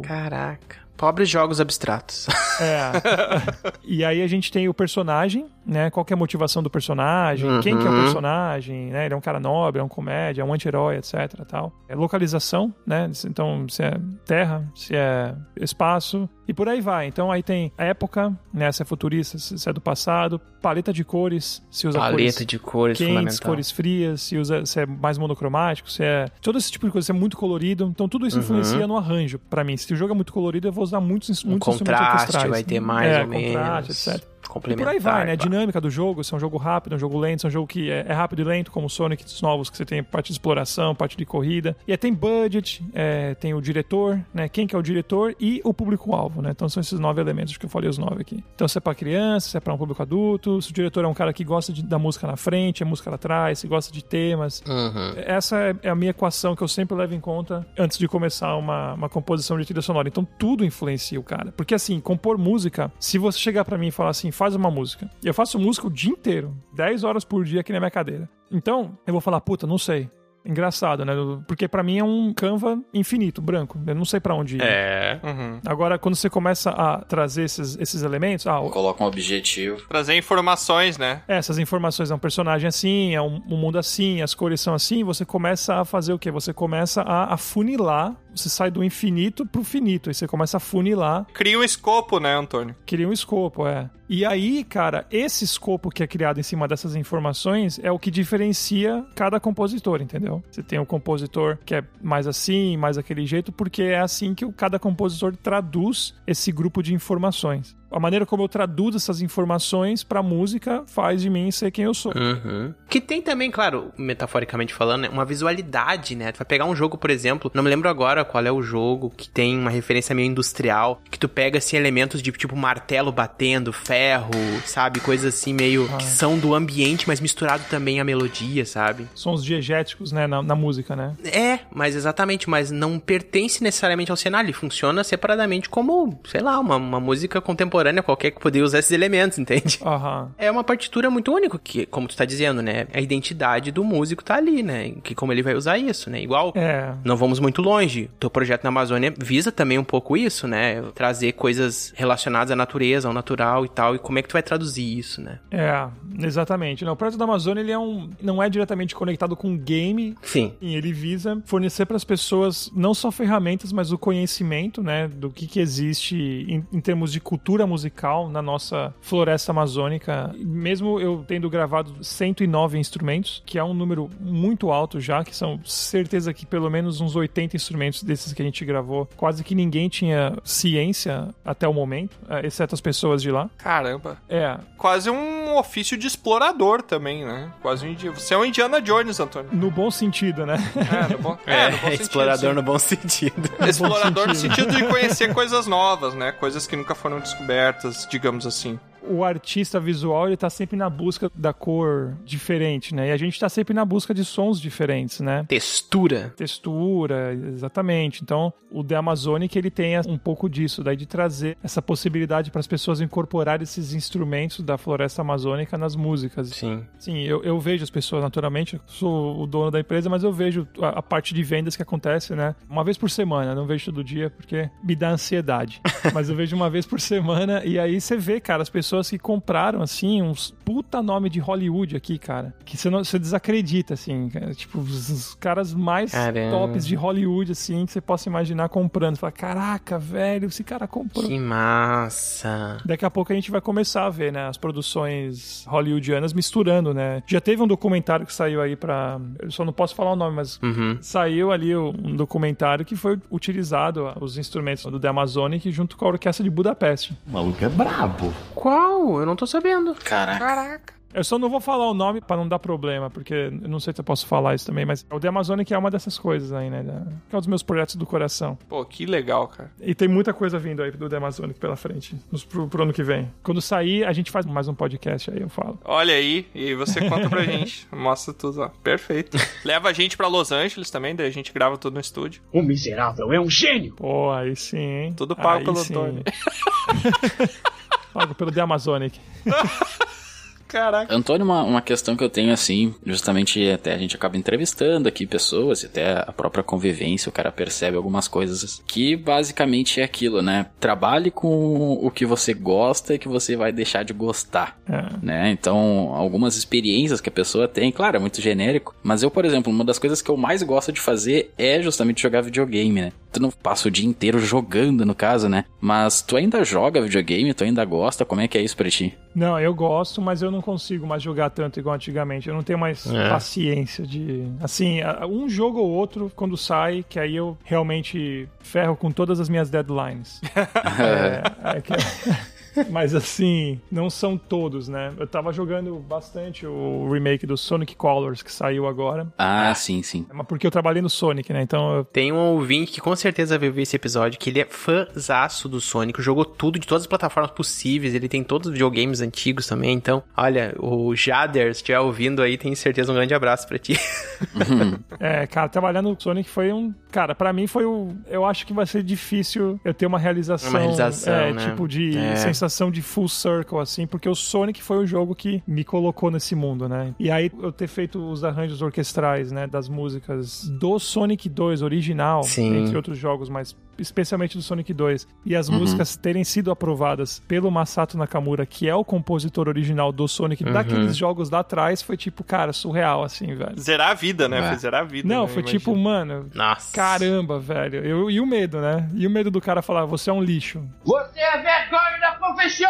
Caraca. Pobres jogos abstratos. É. e aí a gente tem o personagem, né? Qual é a motivação do personagem, uhum. quem que é o personagem, né? Ele é um cara nobre, é um comédia, é um anti-herói, etc. Tal. É localização, né? Então, se é terra, se é espaço, e por aí vai. Então aí tem época, né? Se é futurista, se é do passado, paleta de cores, se usa paleta cores de cores quentes, cores frias, se usa se é mais monocromático, se é todo esse tipo de coisa, se é muito colorido. Então tudo isso Uhum. influencia no arranjo. Pra mim, se o jogo é muito colorido, eu vou usar muitos, Um muitos instrumentos contraste vai ter mais é, ou menos. contraste, etc. E por Complementar. aí vai, né? A dinâmica do jogo, se é um jogo rápido, é um jogo lento, se é um jogo que é, é rápido e lento, como o Sonic dos novos, que você tem parte de exploração, parte de corrida. E aí tem budget, é, tem o diretor, né? Quem que é o diretor e o público-alvo, né? Então são esses nove elementos que eu falei os nove aqui. Então se é pra criança, se é pra um público adulto, se o diretor é um cara que gosta de, da música na frente, a música lá atrás, se gosta de temas. Uhum. Essa é- é a minha equação que eu sempre levo em conta antes de começar uma, uma composição de trilha sonora. Então tudo influencia o cara. Porque assim, compor música, se você chegar pra mim e falar assim, faz uma música. Eu faço música o dia inteiro, 10 horas por dia aqui na minha cadeira. Então, eu vou falar, puta, não sei. Engraçado, né? Porque pra mim é um Canva infinito, branco. Eu não sei pra onde ir. É. Uhum. Agora, quando você começa a trazer esses, esses elementos, ah, Coloca um objetivo. Trazer informações, né? essas informações é um personagem assim, é um, um mundo assim, as cores são assim, você começa a fazer o quê? Você começa a afunilar, você sai do infinito pro finito, aí você começa a funilar, Cria um escopo, né, Antônio? cria um escopo, é. E aí, cara, esse escopo que é criado em cima dessas informações é o que diferencia cada compositor, entendeu? Você tem o compositor que é mais assim, mais daquele jeito, porque é assim que cada compositor traduz esse grupo de informações. A maneira como eu traduzo essas informações pra música faz de mim ser quem eu sou. Uhum. Que tem também, claro, metaforicamente falando, né, uma visualidade, né? Tu vai pegar um jogo, por exemplo, não me lembro agora qual é o jogo, que tem uma referência meio industrial, que tu pega, assim, elementos de, tipo, martelo batendo, ferro, sabe? Coisas assim, meio que são do ambiente, mas misturado também à melodia, sabe? Sons diegéticos, né, na, na música, né? É, mas exatamente, mas não pertence necessariamente ao cenário, ele funciona separadamente como, sei lá, uma, uma música contemporânea qualquer que poderia usar esses elementos, entende? Aham. É uma partitura muito única, que, como tu tá dizendo, né? A identidade do músico tá ali, né? Que como ele vai usar isso, né? Igual, É. não vamos muito longe. Teu projeto na Amazônia visa também um pouco isso, né? Trazer coisas relacionadas à natureza, ao natural e tal. E como é que tu vai traduzir isso, né? É, exatamente. Não, o Projeto da Amazônia ele é um, não é diretamente conectado com game. Sim. E ele visa fornecer para as pessoas não só ferramentas, mas o conhecimento, né, do que, que existe em, em termos de cultura estrutura musical na nossa floresta amazônica, mesmo eu tendo gravado 109 instrumentos, que é um número muito alto já, que são certeza que pelo menos uns 80 instrumentos desses que a gente gravou, quase que ninguém tinha ciência até o momento, é, exceto as pessoas de lá. Caramba. É. Quase um ofício de explorador também, né? Quase um indi... Você é um Indiana Jones, Antônio. No bom sentido, né? É, no bom, É, é, no bom sentido, explorador sim. no bom sentido. Explorador no sentido de conhecer coisas novas, né? Coisas que nunca foram descobertas, digamos assim. O artista visual ele tá sempre na busca da cor diferente, né? E a gente tá sempre na busca de sons diferentes, né? Textura. Textura, exatamente. Então, o The Amazonic ele tem um pouco disso, daí de trazer essa possibilidade para as pessoas incorporarem esses instrumentos da floresta amazônica nas músicas. Sim. Sim, eu, eu vejo as pessoas naturalmente, sou o dono da empresa, mas eu vejo a, a parte de vendas que acontece, né? Uma vez por semana, não vejo todo dia porque me dá ansiedade. mas eu vejo uma vez por semana e aí você vê, cara, as pessoas que compraram, assim, uns puta nome de Hollywood aqui, cara. Que você, não, você desacredita, assim. cara. Tipo, os, os caras mais Caramba. tops de Hollywood, assim, que você possa imaginar comprando. Fala, caraca, velho, esse cara comprou. Que massa. Daqui a pouco a gente vai começar a ver, né, as produções hollywoodianas misturando, né? Já teve um documentário que saiu aí pra. Eu só não posso falar o nome, mas Uhum. saiu ali um documentário que foi utilizado os instrumentos do The Amazonic junto com a orquestra de Budapeste. O maluco é brabo. Qual? Eu não tô sabendo. Caraca. Caraca. Eu só não vou falar o nome pra não dar problema, porque eu não sei se eu posso falar isso também, mas o The Amazonic é uma dessas coisas aí, né? da- Que é um dos meus projetos do coração. Pô, que legal, cara. E tem muita coisa vindo aí do The Amazonic pela frente, nos, pro, pro ano que vem. Quando sair, a gente faz mais um podcast aí, eu falo. Olha aí, e você conta pra gente. Mostra tudo lá. Perfeito. Leva a gente pra Los Angeles também, daí a gente grava tudo no estúdio. O miserável é um gênio! Pô, aí sim, hein? Tudo pago Aí pelo sim. Antônio. Pago pelo The Amazonic. Caraca. Antônio, uma, uma questão que eu tenho assim, justamente até a gente acaba entrevistando aqui pessoas, e até a própria convivência, o cara percebe algumas coisas que basicamente é aquilo, né? Trabalhe com o que você gosta e que você vai deixar de gostar, É. né? Então, algumas experiências que a pessoa tem, claro, é muito genérico, mas eu, por exemplo, uma das coisas que eu mais gosto de fazer é justamente jogar videogame, né? Tu não passa o dia inteiro jogando, no caso, né? Mas tu ainda joga videogame, tu ainda gosta, como é que é isso pra ti? Não, eu gosto, mas eu não consigo mais jogar tanto igual antigamente. Eu não tenho mais É. paciência de. Assim, um jogo ou outro, quando sai, que aí eu realmente ferro com todas as minhas deadlines. é, é que- Mas assim, não são todos, né? Eu tava jogando bastante o remake do Sonic Colors que saiu agora. Ah, sim, sim. Mas porque eu trabalhei no Sonic, né? Então eu Tem um ouvinte que com certeza vai ver esse episódio, que ele é fãzaço do Sonic, jogou tudo de todas as plataformas possíveis, ele tem todos os videogames antigos também, então, olha, o Jader, se estiver ouvindo aí, tenho certeza um grande abraço pra ti. É, cara, trabalhar no Sonic foi um. Cara, pra mim foi o. Eu acho que vai ser difícil eu ter uma realização. Uma realização, é, né? Tipo, de É. sensação de full circle, assim, porque o Sonic foi o jogo que me colocou nesse mundo, né? E aí eu ter feito os arranjos orquestrais, né, das músicas do Sonic 2 original, Sim. entre outros jogos, mas especialmente do Sonic 2, e as Uhum. músicas terem sido aprovadas pelo Masato Nakamura, que é o compositor original do Sonic, Uhum. daqueles jogos lá atrás, foi tipo, cara, surreal, assim, velho. Zerar a vida, né? É. Foi zerar a vida. Não, né? foi Imagina. tipo, mano. Nossa. Caramba, velho. Eu, e o medo, né? E o medo do cara falar, você é um lixo. Você é vergonha da profissão!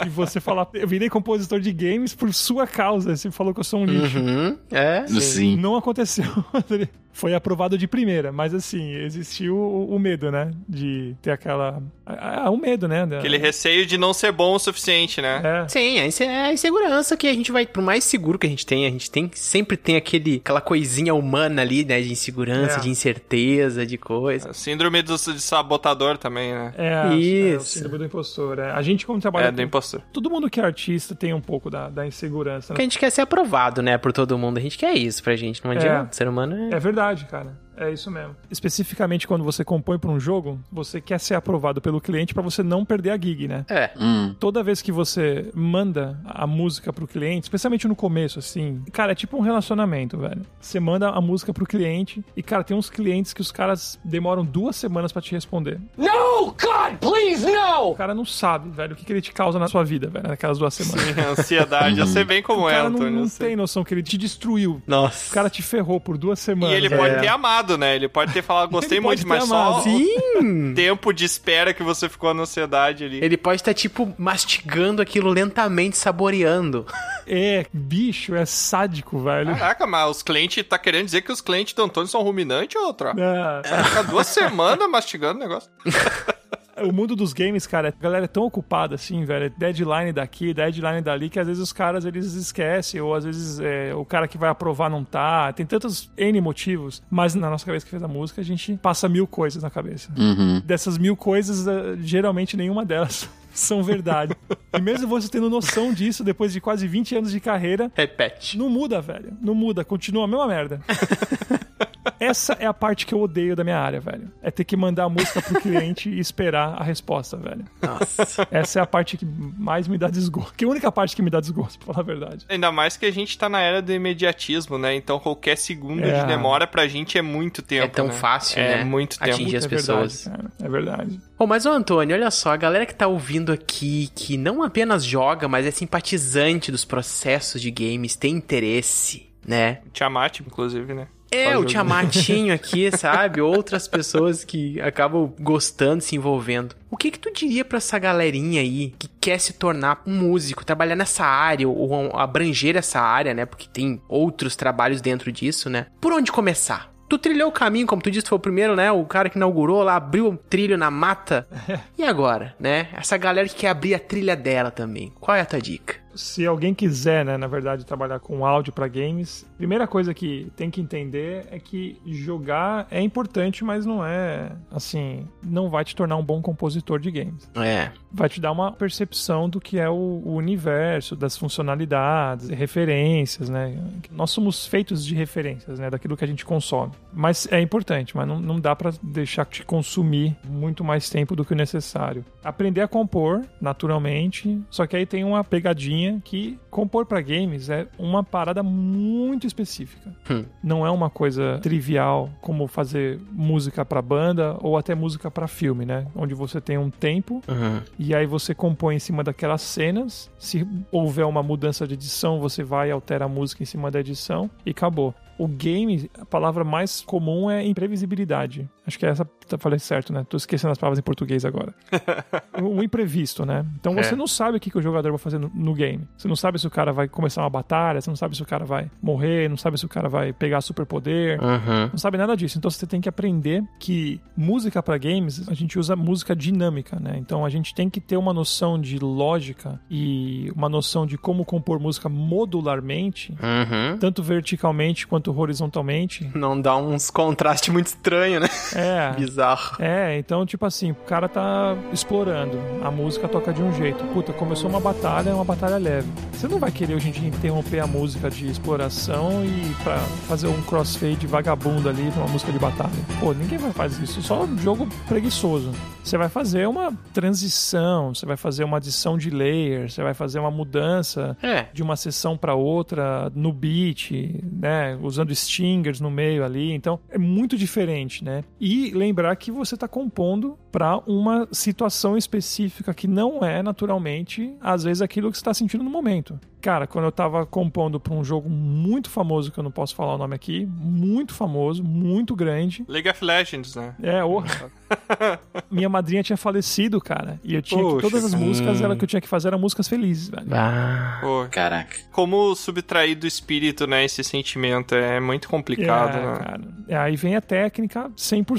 E você falar, eu virei compositor de games por sua causa. Você falou que eu sou um lixo. Uhum, é. Sim. Não aconteceu. Foi aprovado de primeira, mas assim, existiu o, o medo, né? De ter aquela. Ah, o medo, né? Da- Aquele receio de não ser bom o suficiente, né? É. Sim, é a insegurança que a gente vai, por mais seguro que a gente tem, a gente tem sempre tem aquele, aquela coisinha humana ali, né, de insegurança, É. de incerteza, de coisa. Síndrome do, de sabotador também, né? É, é, o Isso. síndrome do impostor. É. A gente, como trabalha. É, do impostor. Todo mundo que é artista tem um pouco da, da insegurança. Porque a Né? gente quer ser aprovado, né, por todo mundo. A gente quer isso pra gente, não adianta. O ser humano é... É verdade, cara. É isso mesmo. Especificamente quando você compõe para um jogo, você quer ser aprovado pelo cliente para você não perder a gig, né? É. Hum. Toda vez que você manda a música pro cliente, especialmente no começo, assim, cara, é tipo um relacionamento, velho. Você manda a música pro cliente e, cara, tem uns clientes que os caras demoram duas semanas para te responder. No, God, please, no! O cara não sabe, velho, o que, que ele te causa na sua vida, velho, naquelas duas semanas. Sim, ansiedade. Eu sei bem como o é, cara não, Antônio. não sei. tem noção que ele te destruiu. Nossa. O cara te ferrou por duas E semanas. ele velho. pode ter amado amado, né? Ele pode ter falado, gostei Ele muito, mas só. Sim. o tempo de espera que você ficou na ansiedade ali. Ele pode estar, tipo, mastigando aquilo lentamente, saboreando. É, bicho, é sádico, velho. Caraca, mas os clientes, tá querendo dizer que os clientes do Antônio são ruminantes ou outra? É. Vai ficar duas semanas mastigando o negócio. O mundo dos games, cara, a galera é tão ocupada assim, velho. Deadline daqui, deadline dali, que às vezes os caras eles esquecem, ou às vezes é, o cara que vai aprovar não tá. Tem tantos N motivos, mas na nossa cabeça que fez a música, a gente passa mil coisas na cabeça. Uhum. Dessas mil coisas, eh, geralmente nenhuma delas são verdade. e mesmo você tendo noção disso, depois de quase 20 anos de carreira, Repete. não muda, velho. Não muda, continua a mesma merda. Essa é a parte que eu odeio da minha área, velho. É ter que mandar a música pro cliente e esperar a resposta, velho. Nossa. Essa é a parte que mais me dá desgosto. Que é a única parte que me dá desgosto, pra falar a verdade. Ainda mais que a gente tá na era do imediatismo, né? Então qualquer segundo É. de demora pra gente é muito tempo. É tão né? fácil, é né? muito tempo. Atingir as é pessoas. Verdade. É verdade. Bom, mas ô Antônio, olha só, a galera que tá ouvindo aqui, que não apenas joga, mas é simpatizante dos processos de games, tem interesse, né? Tiamat, inclusive, né? É, o. Tiamatinho aqui, sabe? Outras pessoas que acabam gostando, se envolvendo. O que que tu diria pra essa galerinha aí que quer se tornar um músico, trabalhar nessa área ou abranger essa área, né? Porque tem outros trabalhos dentro disso, né? Por onde começar? Tu trilhou o caminho, como tu disse, tu foi o primeiro, né? O cara que inaugurou lá, abriu o trilho na mata. E agora, né? Essa galera que quer abrir a trilha dela também. Qual é a tua dica? Se alguém quiser, né, na verdade, trabalhar com áudio pra games, primeira coisa que tem que entender é que jogar é importante, mas não é assim, não vai te tornar um bom compositor de games. É. Vai te dar uma percepção do que é o, o universo, das funcionalidades, referências, né? Nós somos feitos de referências, né, daquilo que a gente consome. Mas é importante, mas não, não dá pra deixar te consumir muito mais tempo do que o necessário. Aprender a compor, naturalmente, só que aí tem uma pegadinha que compor pra games é uma parada muito específica. Hum. Não é uma coisa trivial como fazer música pra banda ou até música pra filme, né? Onde você tem um tempo Uhum. E aí você compõe em cima daquelas cenas. Se houver uma mudança de edição, você vai e altera a música em cima da edição e acabou. O game, a palavra mais comum é imprevisibilidade. Acho que essa, falei certo, né? Tô esquecendo as palavras em português agora. o imprevisto, né? Então você É. não sabe o que, que o jogador vai fazer no, no game. Você não sabe se o cara vai começar uma batalha, você não sabe se o cara vai morrer, não sabe se o cara vai pegar superpoder. Uhum. Não sabe nada disso. Então você tem que aprender que música para games, a gente usa música dinâmica, né? Então a gente tem que ter uma noção de lógica e uma noção de como compor música modularmente, Uhum. tanto verticalmente quanto horizontalmente. Não dá uns contrastes muito estranhos, né? É. Bizarro. É, então, tipo assim, o cara tá explorando. A música toca de um jeito. Puta, começou uma batalha, é uma batalha leve. Você não vai querer hoje em dia interromper a música de exploração e pra fazer um crossfade vagabundo ali pra uma música de batalha. Pô, ninguém vai fazer isso. Só um jogo preguiçoso. Você vai fazer uma transição, você vai fazer uma adição de layers, você vai fazer uma mudança É. de uma sessão pra outra no beat, né? Usando stingers no meio ali. Então, é muito diferente, né? E lembrar que você tá compondo pra uma situação específica que não é naturalmente, às vezes, aquilo que você tá sentindo no momento. Cara, quando eu tava compondo pra um jogo muito famoso, que eu não posso falar o nome aqui, muito famoso, muito grande. League of Legends, né? É, orra. Minha madrinha tinha falecido, cara. E eu tinha que, Poxa. todas as músicas Hum. ela que eu tinha que fazer eram músicas felizes, velho. Ah. Pô, Caraca. como subtrair do espírito, né, esse sentimento é muito complicado, é, né? cara. É, aí vem a técnica 100%,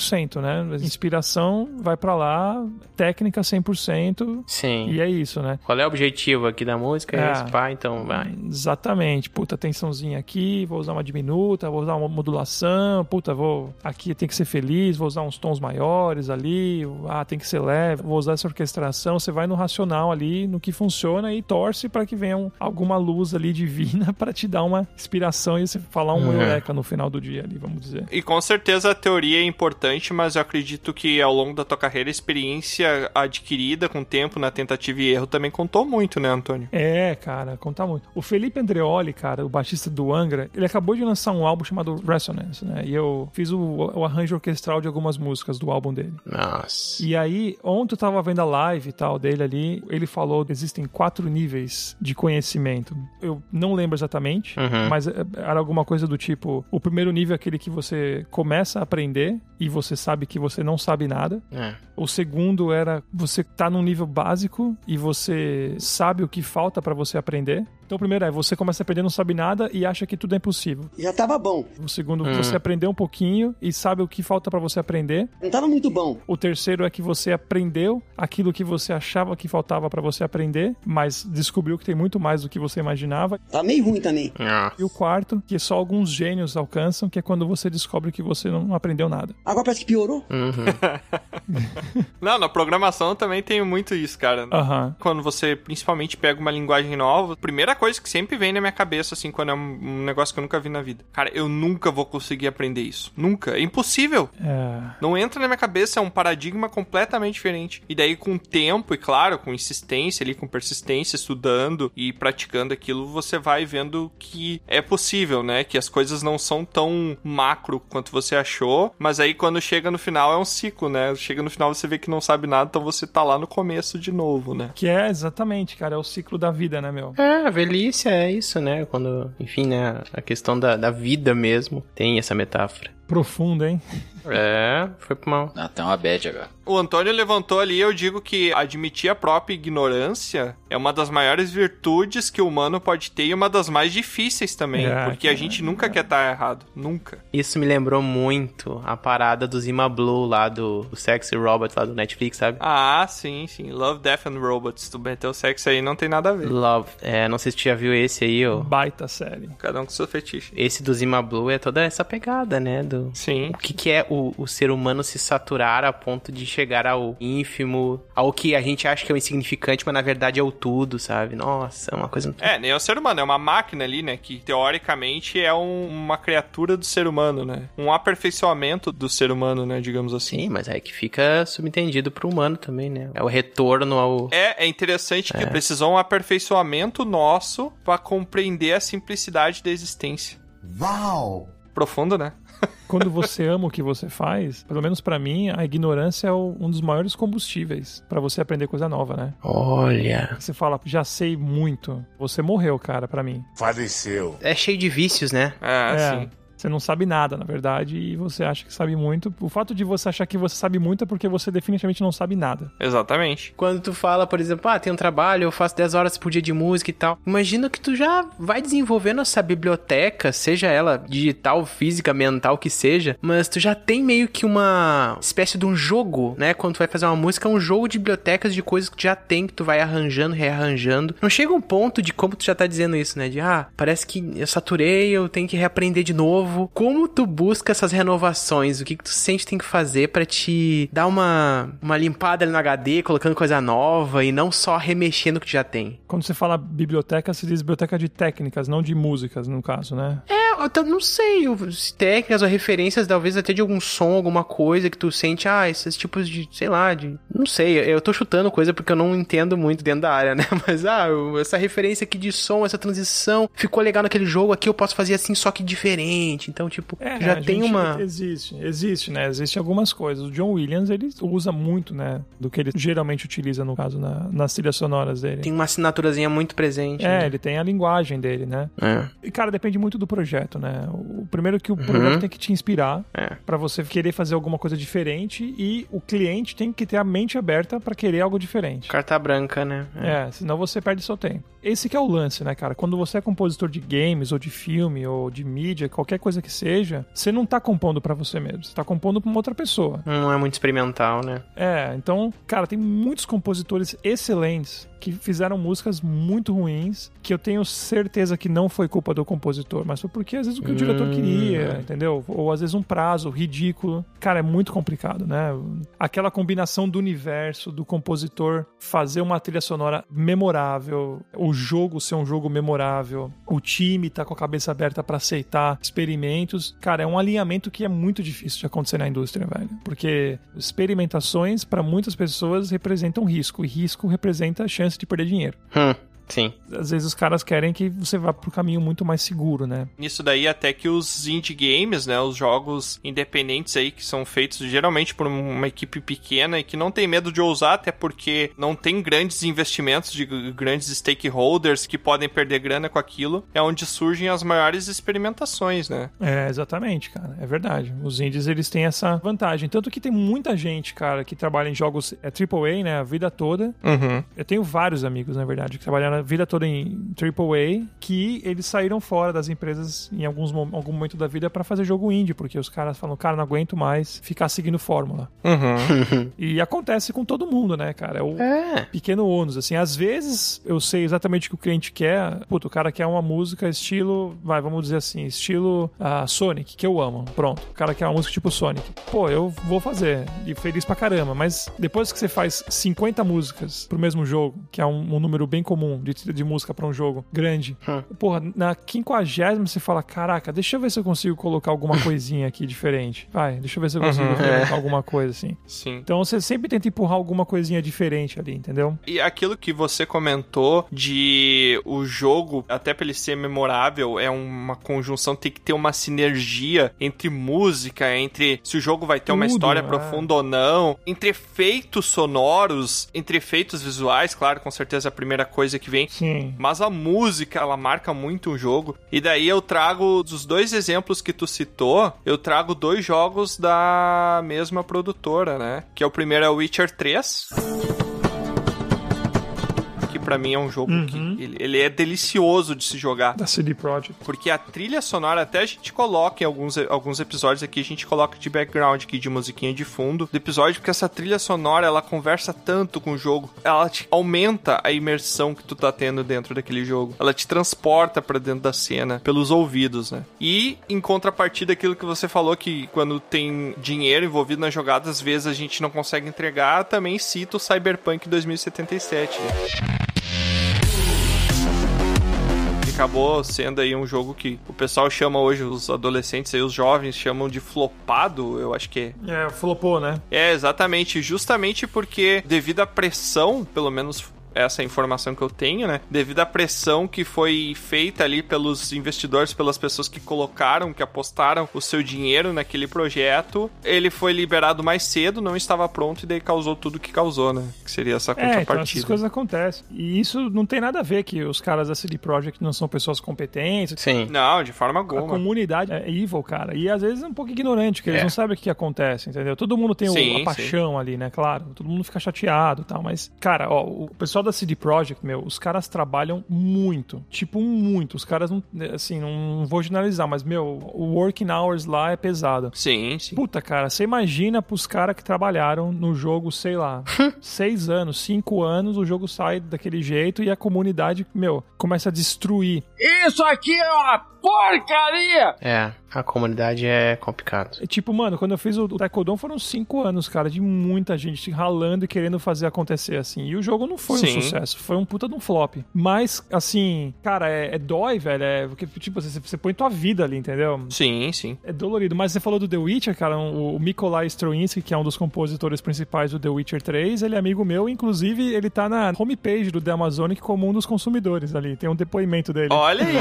né? Inspiração vai pra lá, técnica 100%. Sim. E é isso, né? Qual é o objetivo aqui da música? É, É. esse, pá, então vai. Exatamente. Puta, tensãozinha aqui, vou usar uma diminuta, vou usar uma modulação, puta, vou. Aqui tem que ser feliz, vou usar uns tons maiores ali, ah, tem que ser leve, vou usar essa orquestração. Você vai no racional ali, no que funciona e torce para que venha um- alguma luz ali divina para te dar uma inspiração e você falar um Uhum. eureka no final do dia ali, vamos dizer. E com certeza a teoria é importante, mas eu acredito que ao longo da tua carreira, a experiência adquirida com o tempo na tentativa e erro também contou muito, né, Antônio? É, cara, conta muito. O Felipe Andreoli, cara, o baixista do Angra, ele acabou de lançar um álbum chamado Resonance, né? E eu fiz o, o arranjo orquestral de algumas músicas do álbum dele. Nossa. E aí, ontem eu tava vendo a live e tal dele ali, ele falou que existem quatro níveis de conhecimento. Eu não lembro exatamente, Uhum. mas é- era alguma coisa do tipo: o primeiro nível é aquele que você começa a aprender e você sabe que você não sabe nada. É. O segundo era você tá num nível básico e você sabe o que falta pra você aprender. Então o primeiro é você começa a aprender, não sabe nada e acha que tudo é impossível. Já tava bom. O segundo, Hum. você aprendeu um pouquinho e sabe o que falta pra você aprender. Não tava muito bom. O terceiro é que você aprendeu aquilo que você achava que faltava pra você aprender, mas descobriu que tem muito mais do que você imaginava. Tá meio ruim também. E o quarto, que só alguns gênios alcançam, que é quando você descobre que você não aprendeu nada. Agora parece que piorou. Não, na programação também tem muito isso, cara. Aham. Quando você principalmente pega uma linguagem nova, a primeira coisa que sempre vem na minha cabeça, assim, quando é um um negócio que eu nunca vi na vida. Cara, eu nunca vou conseguir aprender isso. Nunca. É impossível. É. Não entra na minha cabeça, é um paradigma completamente diferente. E daí, com o tempo, e claro, com insistência ali, com persistência, estudando e praticando aquilo, você vai vendo que é possível, né? Que as coisas não são tão macro quanto você achou. Mas aí, quando chega no final, é um ciclo, né? Chega no final, você vê que não sabe nada, então você tá lá no começo de novo, né? Que é exatamente, cara, é o ciclo da vida, né, meu? É, a velhice é isso, né? Quando, enfim, né? A questão da, da vida mesmo tem essa metáfora. Profundo, hein? É, foi pro mal. Ah, tem uma bad agora. O Antônio levantou ali, eu digo que admitir a própria ignorância é uma das maiores virtudes que o humano pode ter e uma das mais difíceis também, É, porque a gente nunca quer estar errado, nunca. Isso me lembrou muito a parada do Zima Blue lá do, do Sexy Robot lá do Netflix, sabe? Ah, sim, sim. Love, Death and Robots. Tu meteu sexo aí, não tem nada a ver. Love. É, não sei se tu já viu esse aí, ó. Baita série. Cada um com seu fetiche. Esse do Zima Blue é toda essa pegada, né? Do... Sim. O que, que é o, o ser humano se saturar a ponto de chegar ao ínfimo, ao que a gente acha que é o insignificante, mas na verdade é o tudo, sabe? Nossa, é uma coisa muito... É, nem é o ser humano, é uma máquina ali, né? Que teoricamente é um- uma criatura do ser humano, né? Um aperfeiçoamento do ser humano, né? Digamos assim. Sim, mas é que fica subentendido pro humano também, né? É o retorno ao... É, é interessante que É. precisou um aperfeiçoamento nosso pra compreender a simplicidade da existência. Uau! Profundo, né? Quando você ama o que você faz, pelo menos pra mim, a ignorância é um dos maiores combustíveis pra você aprender coisa nova, né? Olha... Você fala, já sei muito. Você morreu, cara, pra mim. Faleceu. É cheio de vícios, né? É, É. Você não sabe nada, na verdade, e você acha que sabe muito. O fato de você achar que você sabe muito é porque você definitivamente não sabe nada. Exatamente. Quando tu fala, por exemplo, ah, tem um trabalho, eu faço 10 horas por dia de música e tal. Imagina que tu já vai desenvolvendo essa biblioteca, seja ela digital, física, mental, que seja, mas tu já tem meio que uma espécie de um jogo, né? Quando tu vai fazer uma música, é um jogo de bibliotecas de coisas que tu já tem, que tu vai arranjando, rearranjando. Não chega um ponto de como tu já tá dizendo isso, né? De, ah, parece que eu saturei, eu tenho que reaprender de novo. Como tu busca essas renovações? O que, que tu sente que tem que fazer pra te dar uma, uma limpada ali no HD, colocando coisa nova e não só remexendo o que tu já tem? Quando você fala biblioteca, se diz biblioteca de técnicas, não de músicas, no caso, né? É, eu não sei, se técnicas ou referências, talvez até de algum som, alguma coisa que tu sente, ah, esses tipos de, sei lá, de. Não sei, eu tô chutando coisa porque eu não entendo muito dentro da área, né? Mas, ah, essa referência aqui de som, essa transição, ficou legal naquele jogo aqui, eu posso fazer assim, só que diferente. Então, tipo, É, já tem uma. Existe, existe, né? Existem algumas coisas. O John Williams, ele usa muito, né? Do que ele geralmente utiliza, no caso, na- nas trilhas sonoras dele. Tem uma assinaturazinha muito presente. É, né? ele tem a linguagem dele, né? É. E, cara, depende muito do projeto, né? O primeiro que o projeto tem que te inspirar É. pra você querer fazer alguma coisa diferente e o cliente tem que ter a mente aberta pra querer algo diferente. Carta branca, né? É, senão você perde seu tempo. Esse que é o lance, né, cara? Quando você é compositor de games, ou de filme, ou de mídia, qualquer coisa que seja, você não tá compondo pra você mesmo, você tá compondo pra uma outra pessoa. Não é muito experimental, né? É, então, cara, tem muitos compositores excelentes que fizeram músicas muito ruins, que eu tenho certeza que não foi culpa do compositor, mas foi porque às vezes o que o diretor Hum. queria, entendeu? Ou às vezes um prazo ridículo. Cara, é muito complicado, né? Aquela combinação do universo, do compositor fazer uma trilha sonora memorável, o jogo ser um jogo memorável, o time tá com a cabeça aberta pra aceitar experimentos. Cara, é um alinhamento que é muito difícil de acontecer na indústria, velho. Porque experimentações, pra muitas pessoas, representam risco, e risco representa a chance de perder dinheiro. Hum. Sim. Às vezes os caras querem que você vá pro caminho muito mais seguro, né? Nisso daí até que os indie games, né, os jogos independentes aí que são feitos geralmente por uma equipe pequena e que não tem medo de ousar, até porque não tem grandes investimentos de grandes stakeholders que podem perder grana com aquilo, é onde surgem as maiores experimentações, né? É, exatamente, cara. É verdade. Os indies, eles têm essa vantagem. Tanto que tem muita gente, cara, que trabalha em jogos é, AAA, né, a vida toda. Uhum. Eu tenho vários amigos, na verdade, que trabalharam a vida toda em AAA, que eles saíram fora das empresas em alguns, algum momento da vida pra fazer jogo indie, porque os caras falam, cara, não aguento mais ficar seguindo fórmula. Uhum. E acontece com todo mundo, né, cara? É o pequeno ônus, assim. Às vezes eu sei exatamente o que o cliente quer. Puta, o cara quer uma música estilo, vai, vamos dizer assim, estilo ah, Sonic, que eu amo. Pronto. O cara quer uma música tipo Sonic. Pô, eu vou fazer. E feliz pra caramba. Mas depois que você faz 50 músicas pro mesmo jogo, que é um, um número bem comum de, de música pra um jogo grande, porra, na quinquagésima você fala, caraca, deixa eu ver se eu consigo colocar alguma coisinha aqui diferente. Vai, deixa eu ver se eu consigo Uhum. colocar É. alguma coisa assim. Sim. Então você sempre tenta empurrar alguma coisinha diferente ali, entendeu? E aquilo que você comentou de o jogo, até pra ele ser memorável, é uma conjunção, tem que ter uma sinergia entre música, entre se o jogo vai ter uma Tudo, história é. profunda ou não, entre efeitos sonoros, entre efeitos visuais, claro, com certeza a primeira coisa que vem. Sim. Mas a música, ela marca muito o jogo. E daí eu trago dos dois exemplos que tu citou, eu trago dois jogos da mesma produtora, né? Que é o primeiro é o Witcher 3. Pra mim é um jogo Uhum. que ele, ele é delicioso de se jogar. Da CD Projekt. Porque a trilha sonora, até a gente coloca em alguns, alguns episódios aqui, a gente coloca de background aqui, de musiquinha de fundo do episódio, porque essa trilha sonora, ela conversa tanto com o jogo, ela te aumenta a imersão que tu tá tendo dentro daquele jogo. Ela te transporta pra dentro da cena, pelos ouvidos, né? E, em contrapartida, aquilo que você falou, que quando tem dinheiro envolvido na jogada, às vezes a gente não consegue entregar, também cito o Cyberpunk 2077, né? Acabou sendo aí um jogo que o pessoal chama hoje, os adolescentes aí, os jovens chamam de flopado, eu acho que é. É, flopou, né? É, exatamente, justamente porque devido à pressão, pelo menos essa a informação que eu tenho, né? Devido à pressão que foi feita ali pelos investidores, pelas pessoas que colocaram, que apostaram o seu dinheiro naquele projeto, ele foi liberado mais cedo, não estava pronto e daí causou tudo que causou, né? Que seria essa É, então contrapartida. essas coisas acontecem. E isso não tem nada a ver que os caras da CD Projekt não são pessoas competentes. Sim. Não, de forma A alguma. comunidade é evil, cara. E às vezes é um pouco ignorante, porque eles É. não sabem o que acontece, entendeu? Todo mundo tem o- Sim, a paixão ali, né? Claro. Todo mundo fica chateado e tal. Mas, cara, ó, o pessoal da CD Projekt, meu, os caras trabalham muito. Tipo, muito. Os caras não. Assim, não vou generalizar, mas, meu, o working hours lá é pesado. Sim, sim. Puta, cara, você imagina pros caras que trabalharam no jogo, sei lá, seis anos, cinco anos, o jogo sai daquele jeito e a comunidade, meu, começa a destruir. Isso aqui é uma porcaria! É, a comunidade é complicado. É Tipo, mano, quando eu fiz o Taekwondo foram cinco anos, cara, de muita gente ralando e querendo fazer acontecer assim. E o jogo não foi Sim. um sucesso, foi um puta de um flop. Mas, assim, cara, é, é dói, velho. É porque, tipo, você, você põe tua vida ali, entendeu? Sim, sim. É dolorido. Mas você falou do The Witcher, cara, o, o Mikolai Stroinski, que é um dos compositores principais do The Witcher 3, ele é amigo meu, inclusive ele tá na homepage do The Amazonic como um dos consumidores ali. Tem um depoimento dele. Olha aí,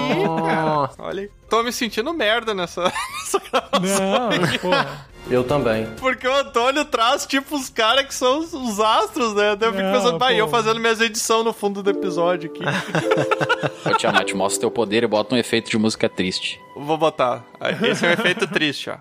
cara. Olha aí. Tô me sentindo merda nessa, nessa gravação. Não, porra. Eu também. Porque o Antônio traz, tipo, os caras que são os, os astros, né? Daí eu fico Não, pensando, bah, eu fazendo minhas edições no fundo do episódio aqui. Ô, Tiamat, mostra teu poder e bota um efeito de música triste. Vou botar. Esse é um efeito triste, ó.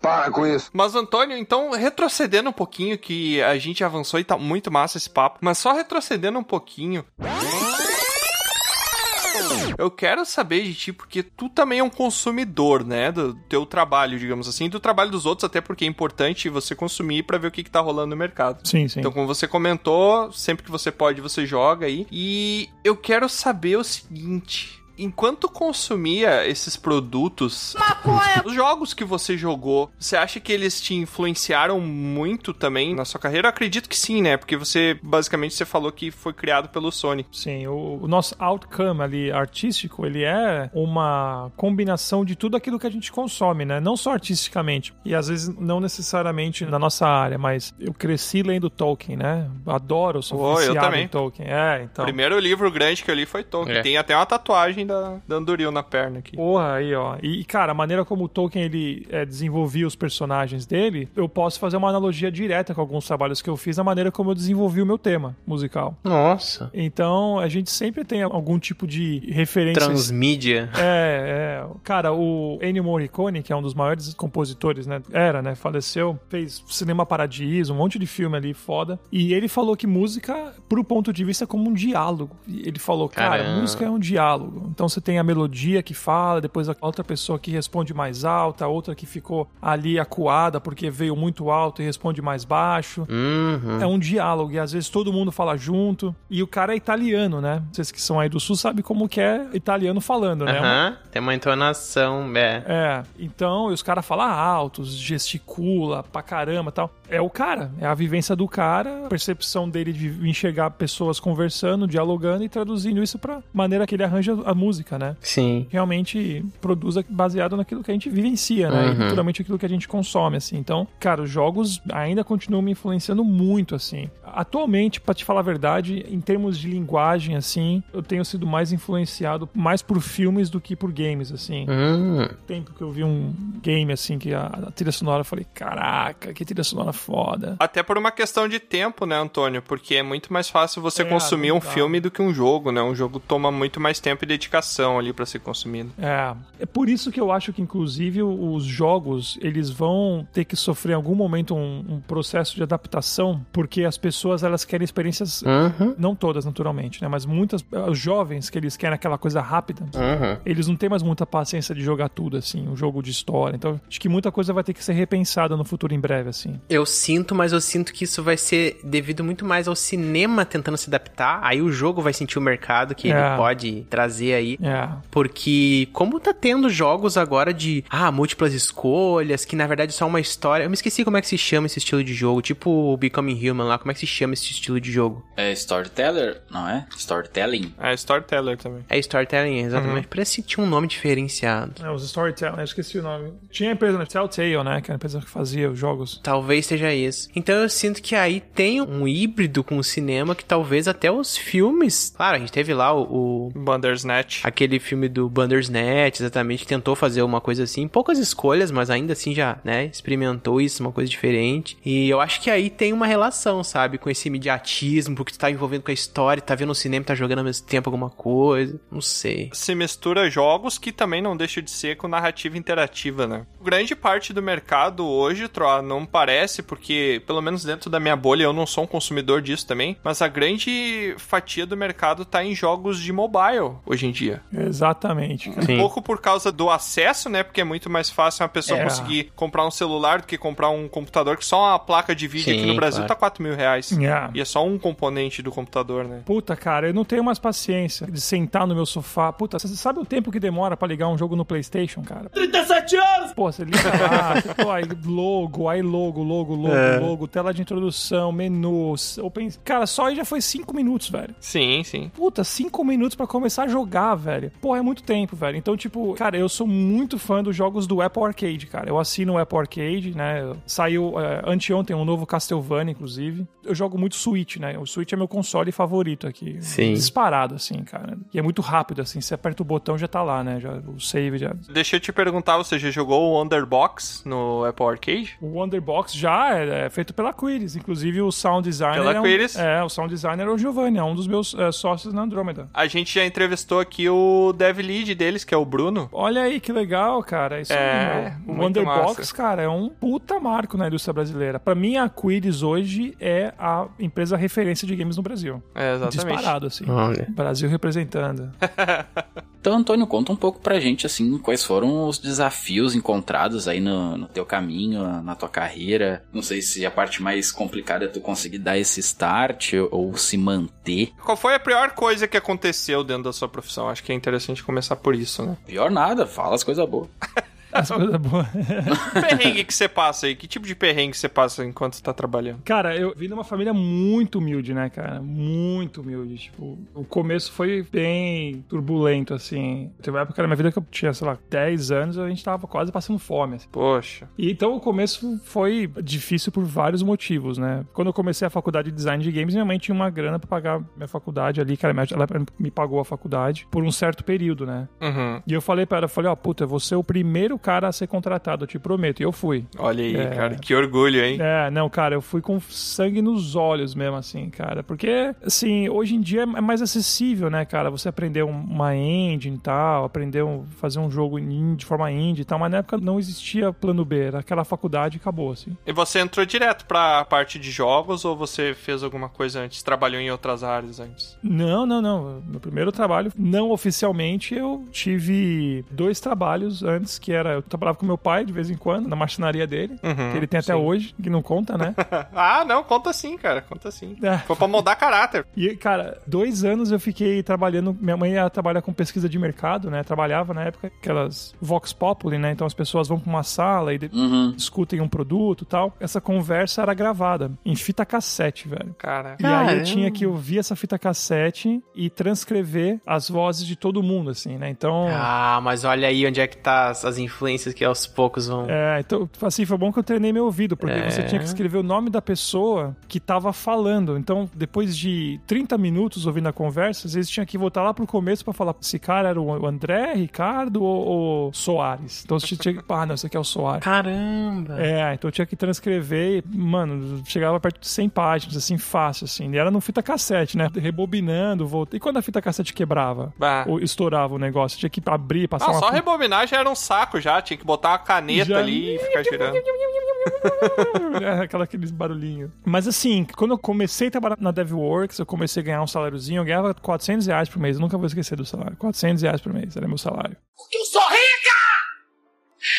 Para com isso. Mas, Antônio, então, retrocedendo um pouquinho, que a gente avançou e tá muito massa esse papo, mas só retrocedendo um pouquinho. Eu quero saber de ti, porque tu também é um consumidor, né? Do teu trabalho, digamos assim, do trabalho dos outros, até porque é importante você consumir pra ver o que, que tá rolando no mercado. Sim, sim. Então, como você comentou, sempre que você pode, você joga aí. E eu quero saber o seguinte. Enquanto consumia esses produtos, os jogos que você jogou, você acha que eles te influenciaram muito também na sua carreira? Eu acredito que sim, né? Porque você, basicamente, você falou que foi criado pelo Sony. Sim, o, o nosso outcome ali artístico, ele é uma combinação de tudo aquilo que a gente consome, né? Não só artisticamente, e às vezes não necessariamente na nossa área, mas eu cresci lendo Tolkien, né? Adoro, sou Oh, eu viciado também. em Tolkien. É, então... O primeiro livro grande que eu li foi Tolkien. É. Tem até uma tatuagem da, da na perna aqui. Porra, aí, ó. E, cara, a maneira como o Tolkien ele é, desenvolvia os personagens dele, eu posso fazer uma analogia direta com alguns trabalhos que eu fiz na maneira como eu desenvolvi o meu tema musical. Nossa. Então, a gente sempre tem algum tipo de referência. Transmídia. É, é. Cara, o Ennio Morricone, que é um dos maiores compositores, né? Era, né? Faleceu. Fez Cinema Paradiso, um monte de filme ali foda. E ele falou que música, pro ponto de vista, é como um diálogo. Ele falou, cara, Caramba. música é um diálogo. Então você tem a melodia que fala, depois a outra pessoa que responde mais alta, a outra que ficou ali acuada porque veio muito alto e responde mais baixo. Uhum. É um diálogo e às vezes todo mundo fala junto. E o cara é italiano, né? Vocês que são aí do sul sabem como que é italiano falando, né? Aham, tem uma entonação, é. É, então, os caras falam altos, gesticula pra caramba tal. É o cara, é a vivência do cara, a percepção dele de enxergar pessoas conversando, dialogando e traduzindo isso pra maneira que ele arranja a música, né? Sim. Realmente produza baseado naquilo que a gente vivencia, né? E Uhum. naturalmente aquilo que a gente consome, assim. Então, cara, os jogos ainda continuam me influenciando muito, assim. Atualmente, pra te falar a verdade, em termos de linguagem, assim, eu tenho sido mais influenciado mais por filmes do que por games, assim Hum. tempo que eu vi um game assim que a, a trilha sonora eu falei, caraca, que trilha sonora foda. Até por uma questão de tempo, né, Antônio? Porque é muito mais fácil você É, consumir um filme do que um jogo, né? Um jogo toma muito mais tempo e dedicação ali pra ser consumido. É, é por isso que eu acho que inclusive os jogos, eles vão ter que sofrer em algum momento um, um processo de adaptação, porque as pessoas elas querem experiências Uhum. não todas naturalmente, né, mas muitas os jovens que eles querem aquela coisa rápida. Uhum. Eles não têm mais muita paciência de jogar tudo assim, um jogo de história. Então, acho que muita coisa vai ter que ser repensada no futuro em breve assim. Eu sinto, mas eu sinto que isso vai ser devido muito mais ao cinema tentando se adaptar. Aí o jogo vai sentir o mercado que É. ele pode trazer aí. É. Porque, como tá tendo jogos agora de, ah, múltiplas escolhas, que na verdade é só uma história. Eu me esqueci como é que se chama esse estilo de jogo. Tipo o Becoming Human lá, como é que se chama esse estilo de jogo? É storyteller, não é? Storytelling. É Storyteller também. É storytelling, exatamente. Parece que tinha um nome diferenciado. É, os Storytelling, eu esqueci o nome. Tinha a empresa né, Telltale, né? Que era a empresa que fazia os jogos. Talvez seja isso. Então eu sinto que aí tem um híbrido com o cinema que talvez até os filmes. Claro, a gente teve lá o. o Bandersnatch. Aquele filme do Bandersnatch, exatamente, que tentou fazer uma coisa assim. Poucas escolhas, mas ainda assim já, né, experimentou isso, uma coisa diferente. E eu acho que aí tem uma relação, sabe, com esse imediatismo, porque tu tá envolvendo com a história, tá vendo o cinema, tá jogando ao mesmo tempo alguma coisa. Não sei. se mistura jogos que também não deixa de ser com narrativa interativa, né? Grande parte do mercado hoje, Tro, não parece, porque pelo menos dentro da minha bolha eu não sou um consumidor disso também, mas a grande fatia do mercado tá em jogos de mobile hoje em dia. Exatamente. cara. Um pouco por causa do acesso, né? Porque é muito mais fácil uma pessoa É. conseguir comprar um celular do que comprar um computador, que só uma placa de vídeo aqui Sim, no Brasil claro. tá 4 mil reais. É. E é só um componente do computador, né? Puta, cara, eu não tenho mais paciência de sentar no meu sofá. Puta, você sabe o tempo que demora pra ligar um jogo no PlayStation, cara? 37 anos! Pô, você liga lá, pô, aí logo, aí logo, logo, logo, É. logo, tela de introdução, menus, open... Cara, só aí já foi 5 minutos, velho. Sim, sim. Puta, 5 minutos pra começar a jogar, velho. Porra, é muito tempo, velho. Então, tipo, cara, eu sou muito fã dos jogos do Apple Arcade, cara. Eu assino o Apple Arcade, né? Saiu é, anteontem um novo Castlevania, inclusive. Eu jogo muito Switch, né? O Switch é meu console favorito aqui. Sim. Disparado, assim, cara. E é muito rápido, assim. Você aperta o botão, já tá lá, né? Já, o save já... Deixa eu te perguntar, você já jogou o Underbox no Apple Arcade? O Wonderbox já é, é feito pela Quiris. Inclusive, o sound designer... Pela é um- Quiris? É, o sound designer é o Giovanni, é um dos meus é, sócios na Andromeda. A gente já entrevistou aqui o dev lead deles, que é o Bruno. Olha aí que legal, cara. Isso É, aí, meu. O Wonderbox, massa. cara, é um puta marco na indústria brasileira. Pra mim, a Quiris hoje é a empresa referência de games no Brasil. É, exatamente. Disparado, assim. Olha. Brasil representando. Então, Antônio, conta um pouco pra gente, assim, quais foram os desafios encontrados aí no, no teu caminho, na tua carreira. Não sei se a parte mais complicada é tu conseguir dar esse start ou se manter. Qual foi a pior coisa que aconteceu dentro da sua profissão? Acho que é interessante começar por isso, né? Pior nada, fala as coisas boas. As coisas boas. perrengue que você passa aí? Que tipo de perrengue você passa enquanto você tá trabalhando? Cara, eu vim de uma família muito humilde, né, cara? Muito humilde. Tipo, o começo foi bem turbulento, assim. Teve uma época na minha vida que eu tinha, sei lá, 10 anos, a gente tava quase passando fome. Assim. Poxa. E então o começo foi difícil por vários motivos, né? Quando eu comecei a faculdade de design de games, minha mãe tinha uma grana pra pagar minha faculdade ali, cara. Ela me pagou a faculdade por um certo período, né? Uhum. E eu falei pra ela, eu falei, ó, oh, puta, eu vou ser o primeiro cara a ser contratado, eu te prometo. E eu fui. Olha aí, é... cara, que orgulho, hein? É, não, cara, eu fui com sangue nos olhos mesmo, assim, cara. Porque, assim, hoje em dia é mais acessível, né, cara? Você aprender uma engine e tal, aprender a fazer um jogo de forma indie e tal, mas na época não existia plano B, era aquela faculdade e acabou, assim. E você entrou direto pra parte de jogos ou você fez alguma coisa antes? Trabalhou em outras áreas antes? Não, não, não. Meu primeiro trabalho, não oficialmente, eu tive dois trabalhos antes, que era, eu trabalhava com meu pai de vez em quando, na marcenaria dele, uhum, que ele tem até sim. hoje, que não conta, né? ah, não, conta sim, cara, conta sim. É. Foi pra moldar caráter. E, cara, dois anos eu fiquei trabalhando, minha mãe ia trabalhar com pesquisa de mercado, né? Trabalhava na época aquelas Vox Populi, né? Então as pessoas vão pra uma sala e uhum. discutem um produto e tal. Essa conversa era gravada em fita cassete, velho. Cara. E aí eu tinha que ouvir essa fita cassete e transcrever as vozes de todo mundo, assim, né? Então... Ah, mas olha aí onde é que tá as influências que aos poucos vão. É, então, assim, foi bom que eu treinei meu ouvido, porque é. você tinha que escrever o nome da pessoa que tava falando. Então, depois de 30 minutos ouvindo a conversa, às vezes tinha que voltar lá pro começo para falar se cara era o André, Ricardo ou, ou Soares. Então você tinha que. Ah, não, esse aqui é o Soares. Caramba! É, então eu tinha que transcrever e, mano, chegava perto de 100 páginas, assim, fácil, assim. E era no fita cassete, né? Rebobinando, voltando. E quando a fita cassete quebrava? Bah. Ou estourava o negócio? Tinha que abrir, passar não, uma. Só rebobinar já era um saco já. Tinha que botar uma caneta já... ali e ficar girando. é, aquela, aqueles barulhinhos. Mas assim, quando eu comecei a trabalhar na DevWorks, eu comecei a ganhar um saláriozinho, eu ganhava 400 reais por mês. Eu nunca vou esquecer do salário. 400 reais por mês, era meu salário. Porque eu sou rica!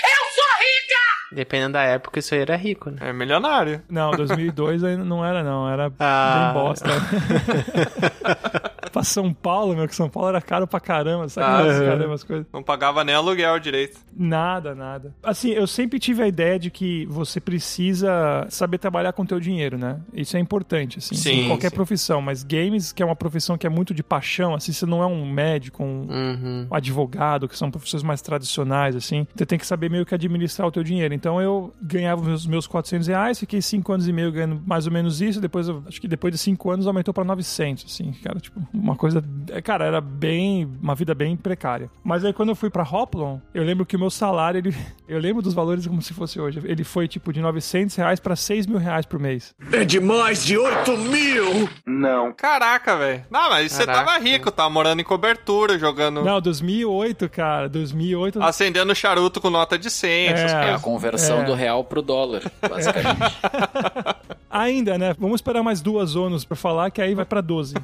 Eu sou rica! Dependendo da época, isso aí era rico, né? É milionário. Não, 2002 ainda não era, não. Era ah. bem bosta. pra São Paulo, meu, que São Paulo era caro pra caramba, sabe? Ah, caramba, as coisas. Não pagava nem aluguel direito. Nada, nada. Assim, eu sempre tive a ideia de que você precisa saber trabalhar com o teu dinheiro, né? Isso é importante, assim, sim, em qualquer sim. profissão. Mas games, que é uma profissão que é muito de paixão, assim, você não é um médico, um uhum. advogado, que são profissões mais tradicionais, assim. Você tem que saber meio que administrar o teu dinheiro. Então eu ganhava os meus 400 reais, fiquei 5 anos e meio ganhando mais ou menos isso. Depois, eu, acho que depois de 5 anos aumentou pra 900, assim, cara, tipo, uma coisa. Cara, era bem. Uma vida bem precária. Mas aí quando eu fui pra Hoplon, eu lembro que o meu salário, ele, eu lembro dos valores como se fosse hoje. Ele foi tipo de 900 reais pra 6 mil reais por mês. É de mais de 8 mil! Não. Caraca, velho. Não, mas você Caraca. tava rico, tava morando em cobertura, jogando. Não, 2008, cara. 2008. Acendendo charuto com nota de 100. essas É. É a conversão É. do real pro dólar, basicamente. Ainda, né? Vamos esperar mais duas zonas pra falar, que aí vai pra 12.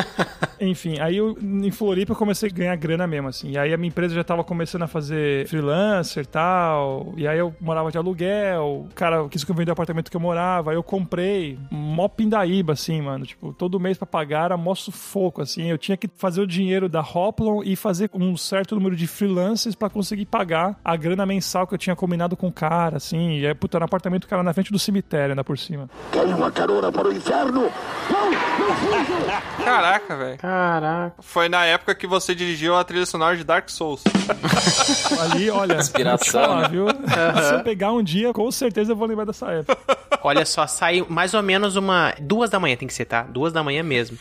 Enfim, aí eu, em Floripa eu comecei a ganhar grana mesmo, assim. E aí a minha empresa já tava começando a fazer freelancer e tal. E aí eu morava de aluguel. O cara quis que eu vendesse o apartamento que eu morava. Aí eu comprei. Mó pindaíba, assim, mano. Tipo, todo mês pra pagar era mó sufoco, assim. Eu tinha que fazer o dinheiro da Hoplon e fazer um certo número de freelancers pra conseguir pagar a grana mensal que eu tinha combinado com o cara, assim. E aí, puta, era um apartamento que era na frente do cemitério, ainda por cima. Quer uma carona para o inferno? Não, não fuja! Caraca, velho. Caraca. Foi na época que você dirigiu a trilha sonora de Dark Souls. Ali, olha, Inspiração, falar, né? viu? Se eu pegar um dia, com certeza eu vou lembrar dessa época. Olha só, sai mais ou menos uma. Duas da manhã tem que ser, tá? Duas da manhã mesmo.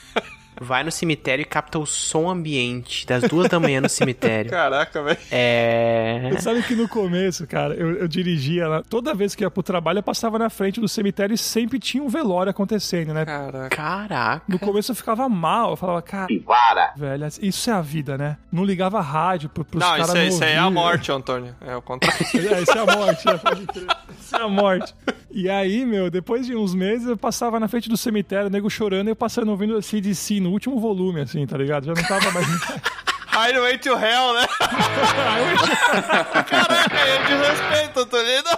Vai no cemitério e capta o som ambiente das duas da manhã no cemitério. Caraca, velho. É. Você sabe que no começo, cara, eu, eu dirigia lá. Toda vez que ia pro trabalho, eu passava na frente do cemitério e sempre tinha um velório acontecendo, né? Caraca. Caraca. No começo eu ficava mal, eu falava, cara, Para! velho, isso é a vida, né? Não ligava rádio pro, pros Não, caras isso, é- não isso aí é a morte, Antônio. É o contrário. É, isso é a morte. Isso é a morte. E aí, meu, depois de uns meses, eu passava na frente do cemitério, o nego chorando, e eu passando ouvindo CDC no último volume, assim, tá ligado? Já não tava mais. Highway to Hell, né? Caraca, de respeito, Toledo.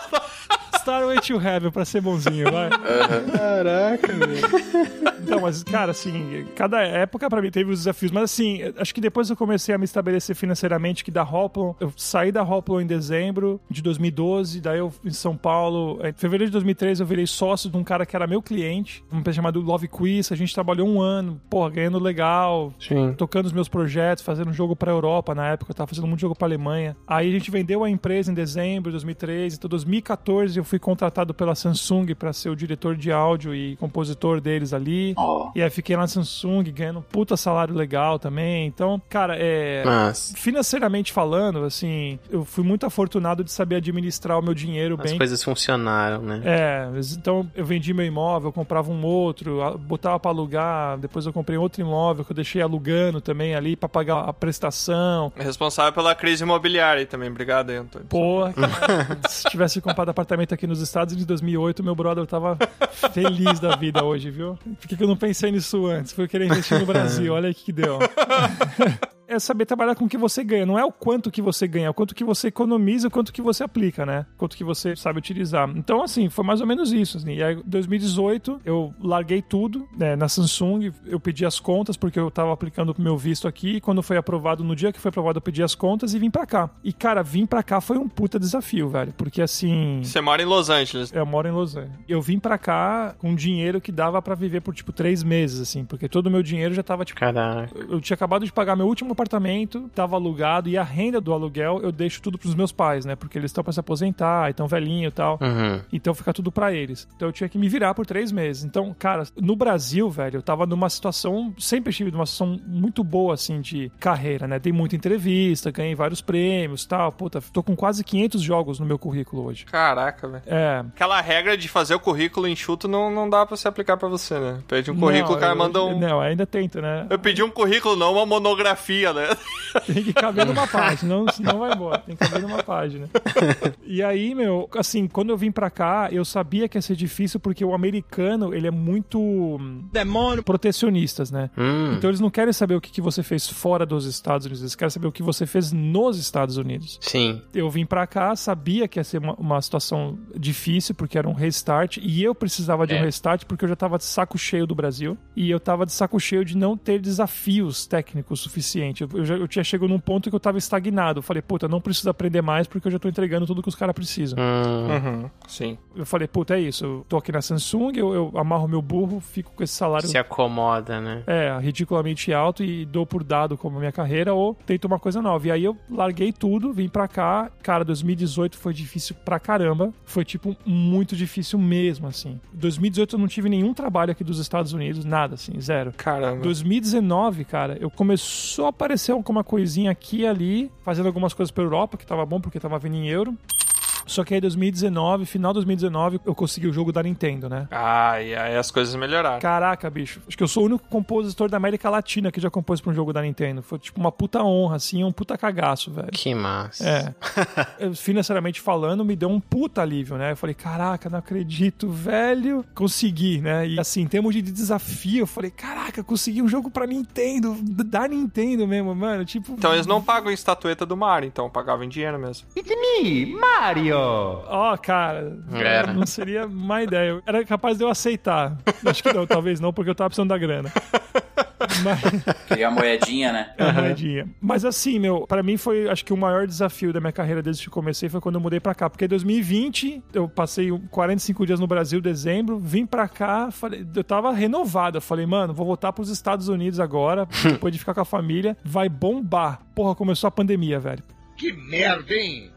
Starway to Heaven pra ser bonzinho, vai. Caraca, velho. Então, mas, cara, assim, cada época pra mim teve os desafios, mas assim, acho que depois eu comecei a me estabelecer financeiramente que da Hoplon, eu saí da Hoplon em dezembro de 2012, daí eu em São Paulo, em fevereiro de 2013 eu virei sócio de um cara que era meu cliente, uma empresa chamada Love Quiz, a gente trabalhou um ano, porra, ganhando legal, Sim. tocando os meus projetos, fazendo um jogo pra Europa na época, eu tava fazendo muito jogo pra Alemanha. Aí a gente vendeu a empresa em dezembro de 2013, então 2014 eu fui contratado pela Samsung pra ser o diretor de áudio e compositor deles ali. E aí fiquei lá na Samsung ganhando um puta salário legal também. Então, cara, é. Mas Financeiramente falando, assim, eu fui muito afortunado de saber administrar o meu dinheiro as bem. coisas funcionaram, né? É, então eu vendi meu imóvel, comprava um outro, botava pra alugar, depois eu comprei outro imóvel que eu deixei alugando também ali pra pagar a prestação. Responsável pela crise imobiliária aí também. Obrigado aí, Antônio. Porra, se tivesse comprado apartamento aqui nos Estados em 2008, meu brother tava feliz da vida hoje, viu? Por que, que eu não pensei nisso antes? Foi querer investir no Brasil, olha aí que deu. É saber trabalhar com o que você ganha, não é o quanto que você ganha, é o quanto que você economiza, o quanto que você aplica, né? Quanto que você sabe utilizar. Então, assim, foi mais ou menos isso. Assim. E aí, em 2018, eu larguei tudo né, na Samsung, eu pedi as contas, porque eu tava aplicando o meu visto aqui, e quando foi aprovado, no dia que foi aprovado, eu pedi as contas e vim pra cá. E, cara, vim pra cá foi um puta desafio, velho, porque assim... Você mora em Los Angeles. Eu moro em Los Angeles. Eu vim pra cá com dinheiro que dava pra viver por, tipo, três meses, assim, porque todo o meu dinheiro já tava, tipo... Caraca. Eu tinha acabado de pagar meu último apartamento, tava alugado, e a renda do aluguel eu deixo tudo pros meus pais, né? Porque eles estão pra se aposentar, estão velhinho e tal. Uhum. Então fica tudo pra eles. Então eu tinha que me virar por três meses. Então, cara, no Brasil, velho, eu tava numa situação, sempre estive numa situação muito boa, assim, de carreira, né? Dei muita entrevista, ganhei vários prêmios e tal. Puta, tô com quase 500 jogos no meu currículo hoje. Caraca, velho. É. Aquela regra de fazer o currículo enxuto não, não dá pra se aplicar pra você, né? Pede um currículo, Não, o cara eu- manda um. Não, ainda tento, né? Eu pedi um currículo, não uma monografia, né? Tem que caber numa página, senão, senão vai embora. Tem que caber numa página. E aí, meu, assim, quando eu vim pra cá, eu sabia que ia ser difícil porque o americano, ele é muito. Demônio! Protecionistas, né? Hum. Então eles não querem saber o que, que você fez fora dos Estados Unidos, eles querem saber o que você fez nos Estados Unidos. Sim. Eu vim pra cá, sabia que ia ser uma, uma situação difícil, porque era um restart, e eu precisava de um É. restart porque eu já tava de saco cheio do Brasil, e eu tava de saco cheio de não ter desafios técnicos suficientes. Eu, eu, já, eu tinha chegado num ponto que eu tava estagnado. Eu falei, puta, não preciso aprender mais porque eu já tô entregando tudo que os caras precisam. Hum. Uhum, sim. Eu falei, puta, é isso. Eu tô aqui na Samsung, eu, eu amarro meu burro, fico com esse salário. Se acomoda, né? É, ridiculamente alto e dou por dado como minha carreira ou tento uma coisa nova. E aí eu larguei tudo, vim pra cá. Cara, 2018 foi difícil pra caramba. Foi, tipo, muito difícil mesmo, assim. 2018 eu não tive nenhum trabalho aqui dos Estados Unidos, nada, assim, zero. Caramba. 2019, cara, eu começou a aparecer alguma coisinha aqui e ali, fazendo algumas coisas pra Europa, que tava bom porque tava vindo em euro. Só que aí 2019, final de 2019, eu consegui o jogo da Nintendo, né? Ah, e aí as coisas melhoraram. Caraca, bicho. Acho que eu sou o único compositor da América Latina que já compôs pra um jogo da Nintendo. Foi tipo uma puta honra, assim, um puta cagaço, velho. Que massa. É. Eu, financeiramente falando, me deu um puta alívio, né? Eu falei, caraca, não acredito, velho. Consegui, né? E assim, em termos de desafio, eu falei, caraca, consegui um jogo pra Nintendo, da Nintendo mesmo, mano. Tipo. Então eles não pagam estatueta do Mario, então pagavam em dinheiro mesmo. It's me, Mario! Ó, cara, Era. não seria má ideia. Era capaz de eu aceitar. Acho que não, talvez não, porque eu tava precisando da grana. Mas... Pegar a moedinha, né? É, moedinha. Mas assim, meu, pra mim foi, acho que o maior desafio da minha carreira desde que comecei foi quando eu mudei pra cá. Porque em 2020, eu passei 45 dias no Brasil, dezembro, vim pra cá, falei, eu tava renovado. Eu falei, mano, vou voltar pros Estados Unidos agora, depois de ficar com a família, vai bombar. Porra, começou a pandemia, velho. Que merda, hein?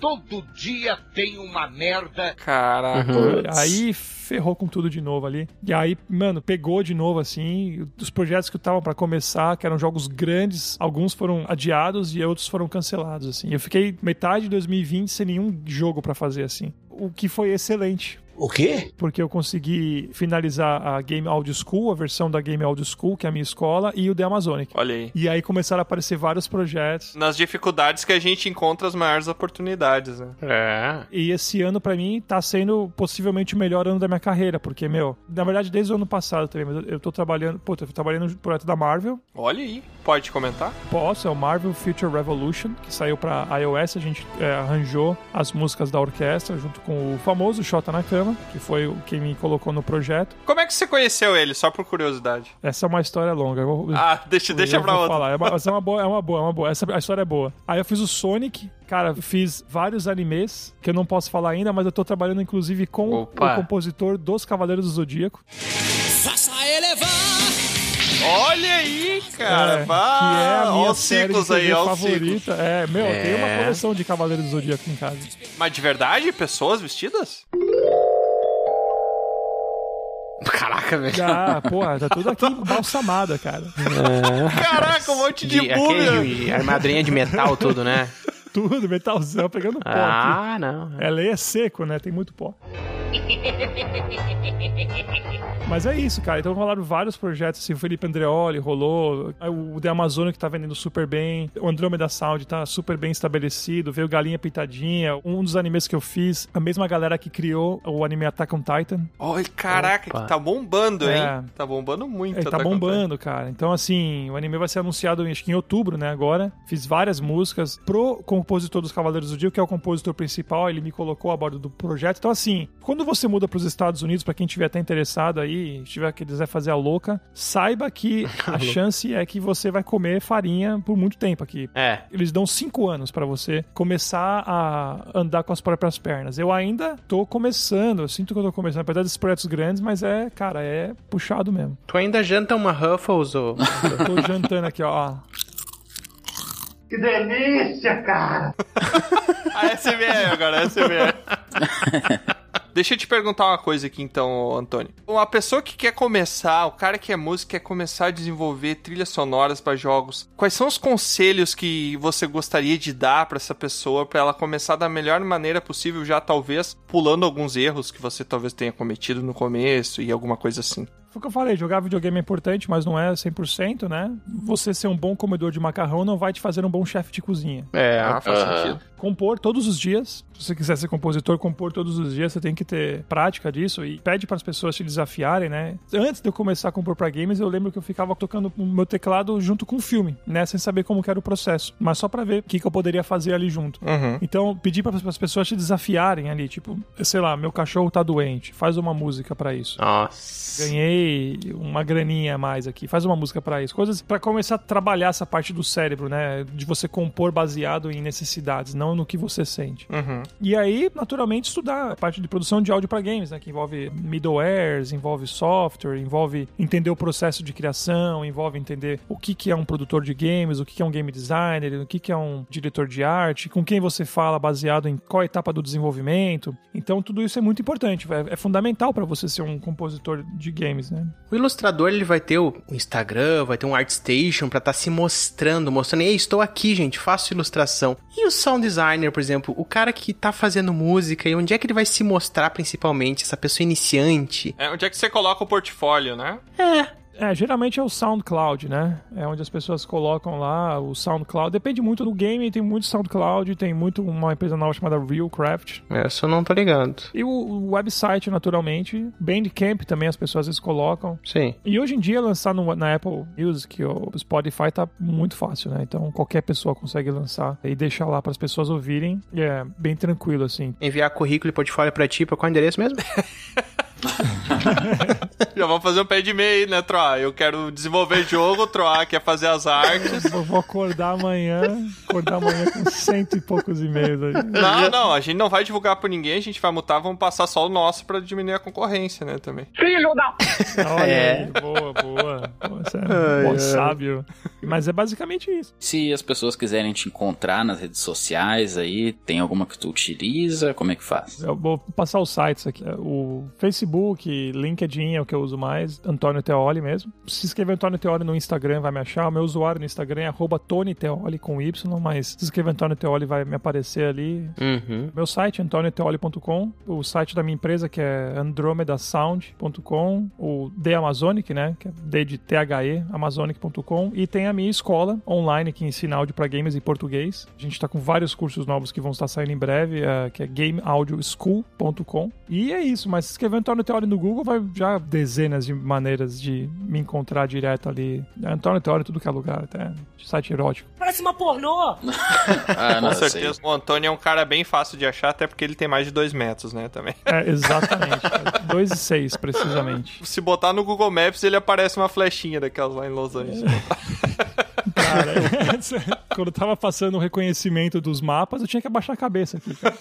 Todo dia tem uma merda. Caraca. Uhum. Aí ferrou com tudo de novo ali. E aí, mano, pegou de novo assim. Os projetos que estavam pra começar, que eram jogos grandes, alguns foram adiados e outros foram cancelados assim. Eu fiquei metade de 2020 sem nenhum jogo pra fazer assim. O que foi excelente. O quê? Porque eu consegui finalizar a Game Audio School, a versão da Game Audio School, que é a minha escola, e o The Amazonic. Olha aí. E aí começaram a aparecer vários projetos. Nas dificuldades que a gente encontra as maiores oportunidades, né? É. E esse ano, pra mim, tá sendo possivelmente o melhor ano da minha carreira, porque, meu, na verdade, desde o ano passado também, mas eu- eu tô trabalhando, pô, tô trabalhando no projeto da Marvel. Olha aí. Pode comentar? Posso, é o Marvel Future Revolution, que saiu pra iOS. A gente é, arranjou as músicas da orquestra junto com o famoso Shota na Que foi o quem me colocou no projeto. Como é que você conheceu ele? Só por curiosidade. Essa é uma história longa. eu vou- Ah, deixa, eu deixa pra vou outra. falar. É uma, é uma boa, é uma boa, é uma boa. Essa a história é boa. Aí eu fiz o Sonic. Cara, eu fiz vários animes que eu não posso falar ainda, mas eu tô trabalhando inclusive com Opa. o compositor dos Cavaleiros do Zodíaco. Faça elevar. Olha aí, cara. É, Bah, que é a minha ciclos aí, ó os ciclos. favorita. É, meu, É. tem uma coleção de Cavaleiros do Zodíaco em casa. Mas de verdade, pessoas vestidas? Caraca, velho. Ah, porra, tá tudo aqui balsamada, cara. Caraca, um monte de, De, búvia. aquele, armadurinha de metal, tudo, né? Tudo, metalzão, pegando pó Ah, aqui. não. É, lei é seco, né? Tem muito pó. Mas é isso, cara. Então rolaram vários projetos, assim, o Felipe Andreoli rolou, o The Amazônia que tá vendendo super bem, o Andromeda Sound tá super bem estabelecido, veio Galinha Pitadinha, um dos animes que eu fiz, a mesma galera que criou o anime Attack on Titan. Olha, caraca, Opa. que tá bombando, hein? É. Tá bombando muito. Ele tá bombando, cara. Então, assim, o anime vai ser anunciado acho que em outubro, né? Agora. Fiz várias músicas pro compositor dos Cavaleiros do Dia, que é o compositor principal. Ele me colocou a bordo do projeto. Então, assim, quando você muda pros Estados Unidos, pra quem tiver até interessado aí, tiver que quiser fazer a louca, saiba que a chance é que você vai comer farinha por muito tempo aqui. É. Eles dão cinco anos pra você começar a andar com as próprias pernas. Eu ainda tô começando, eu sinto que eu tô começando, apesar desses projetos grandes, mas é, cara, é puxado mesmo. Tu ainda janta uma Ruffles ou... Eu tô jantando aqui, ó. Que delícia, cara! A SMR agora, a SMR. Deixa eu te perguntar uma coisa aqui então, Antônio. Uma pessoa que quer começar, o cara que é músico quer começar a desenvolver trilhas sonoras para jogos. Quais são os conselhos que você gostaria de dar para essa pessoa para ela começar da melhor maneira possível, já talvez pulando alguns erros que você talvez tenha cometido no começo e alguma coisa assim? Foi o que eu falei, jogar videogame é importante, mas não é 100%, né? Você ser um bom comedor de macarrão não vai te fazer um bom chefe de cozinha. É, Ah, faz sentido. Compor todos os dias. Se você quiser ser compositor, compor todos os dias, você tem que ter prática disso e pede para as pessoas te desafiarem, né? Antes de eu começar a compor para games, eu lembro que eu ficava tocando o meu teclado junto com o filme, né? Sem saber como que era o processo, mas só para ver o que, que eu poderia fazer ali junto. Uhum. Então, pedir para as pessoas te desafiarem ali, tipo, sei lá, meu cachorro tá doente, faz uma música para isso. Nossa. Ganhei uma graninha a mais aqui, faz uma música pra isso. Coisas pra começar a trabalhar essa parte do cérebro, né? De você compor baseado em necessidades, não no que você sente. Uhum. E aí, naturalmente, estudar a parte de produção de áudio pra games, né? Que envolve middlewares, envolve software, envolve entender o processo de criação, envolve entender o que, que é um produtor de games, o que, que é um game designer, o que, que é um diretor de arte, com quem você fala baseado em qual etapa do desenvolvimento. Então, tudo isso é muito importante, é, é fundamental pra você ser um compositor de games, né? O ilustrador ele vai ter o Instagram, vai ter um ArtStation pra estar se mostrando, mostrando, ei, estou aqui, gente, faço ilustração. E o sound designer, por exemplo, o cara que tá fazendo música, e onde é que ele vai se mostrar principalmente, essa pessoa iniciante? É, onde é que você coloca o portfólio, né? É, geralmente é o SoundCloud, né? É onde as pessoas colocam lá o SoundCloud. Depende muito do game, tem muito SoundCloud, tem muito uma empresa nova chamada Realcraft. Essa eu não tô ligado. E o, o website, naturalmente. Bandcamp também as pessoas às vezes colocam. Sim. E hoje em dia lançar no, na Apple Music ou Spotify tá muito fácil, né? Então qualquer pessoa consegue lançar e deixar lá para as pessoas ouvirem. E é bem tranquilo, assim. Enviar currículo e portfólio pra ti, pra qual endereço mesmo? Já vamos fazer um pé de meia aí, né, Troá? Eu quero desenvolver jogo, Troá quer fazer as artes. Eu vou acordar amanhã, acordar amanhã com cento e poucos e-mails aí. Não, não, a gente não vai divulgar por ninguém, a gente vai mutar, vamos passar só o nosso pra diminuir a concorrência, né, também. Filho da... Olha É. aí, boa, boa. Você é Ai, um bom ai. sábio. Mas é basicamente isso. Se as pessoas quiserem te encontrar nas redes sociais aí, tem alguma que tu utiliza? Como é que faz? Eu vou passar os sites aqui. O Facebook, LinkedIn é o que eu uso mais, Antônio Teoli mesmo. Se escrever Antônio Teoli no Instagram vai me achar. O meu usuário no Instagram é arroba Tony Teoli com Y, mas se escrever Antônio Teoli vai me aparecer ali. Uhum. Meu site é antonioteoli.com, o site da minha empresa que é andromedasound.com, o The Amazonic, né, que é D de THE, amazonic.com, e tem a minha escola online que ensina áudio para games em português. A gente tá com vários cursos novos que vão estar saindo em breve, é, que é gameaudioschool.com. E é isso, mas se escrever Antônio Teoli no Google vai já dezenas de maneiras de me encontrar direto ali. É Antônio Teoli em tudo que é lugar, até site erótico. Parece uma pornô! Ah, não, Com sei. certeza. O Antônio é um cara bem fácil de achar, até porque ele tem mais de dois metros, né, também. É, exatamente. 2 e 6, precisamente. Se botar no Google Maps, ele aparece uma flechinha daquelas lá em Los Angeles. Cara, quando eu tava passando o reconhecimento dos mapas, eu tinha que abaixar a cabeça aqui. cara.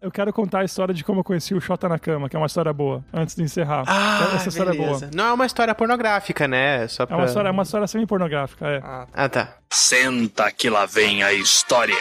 Eu quero contar a história de como eu conheci o Xota na cama, que é uma história boa, antes de encerrar. Ah, Essa história é boa. Não é uma história pornográfica, né? Só É pra... uma história, é uma história semi-pornográfica, é. Ah, tá. Senta que lá vem a história.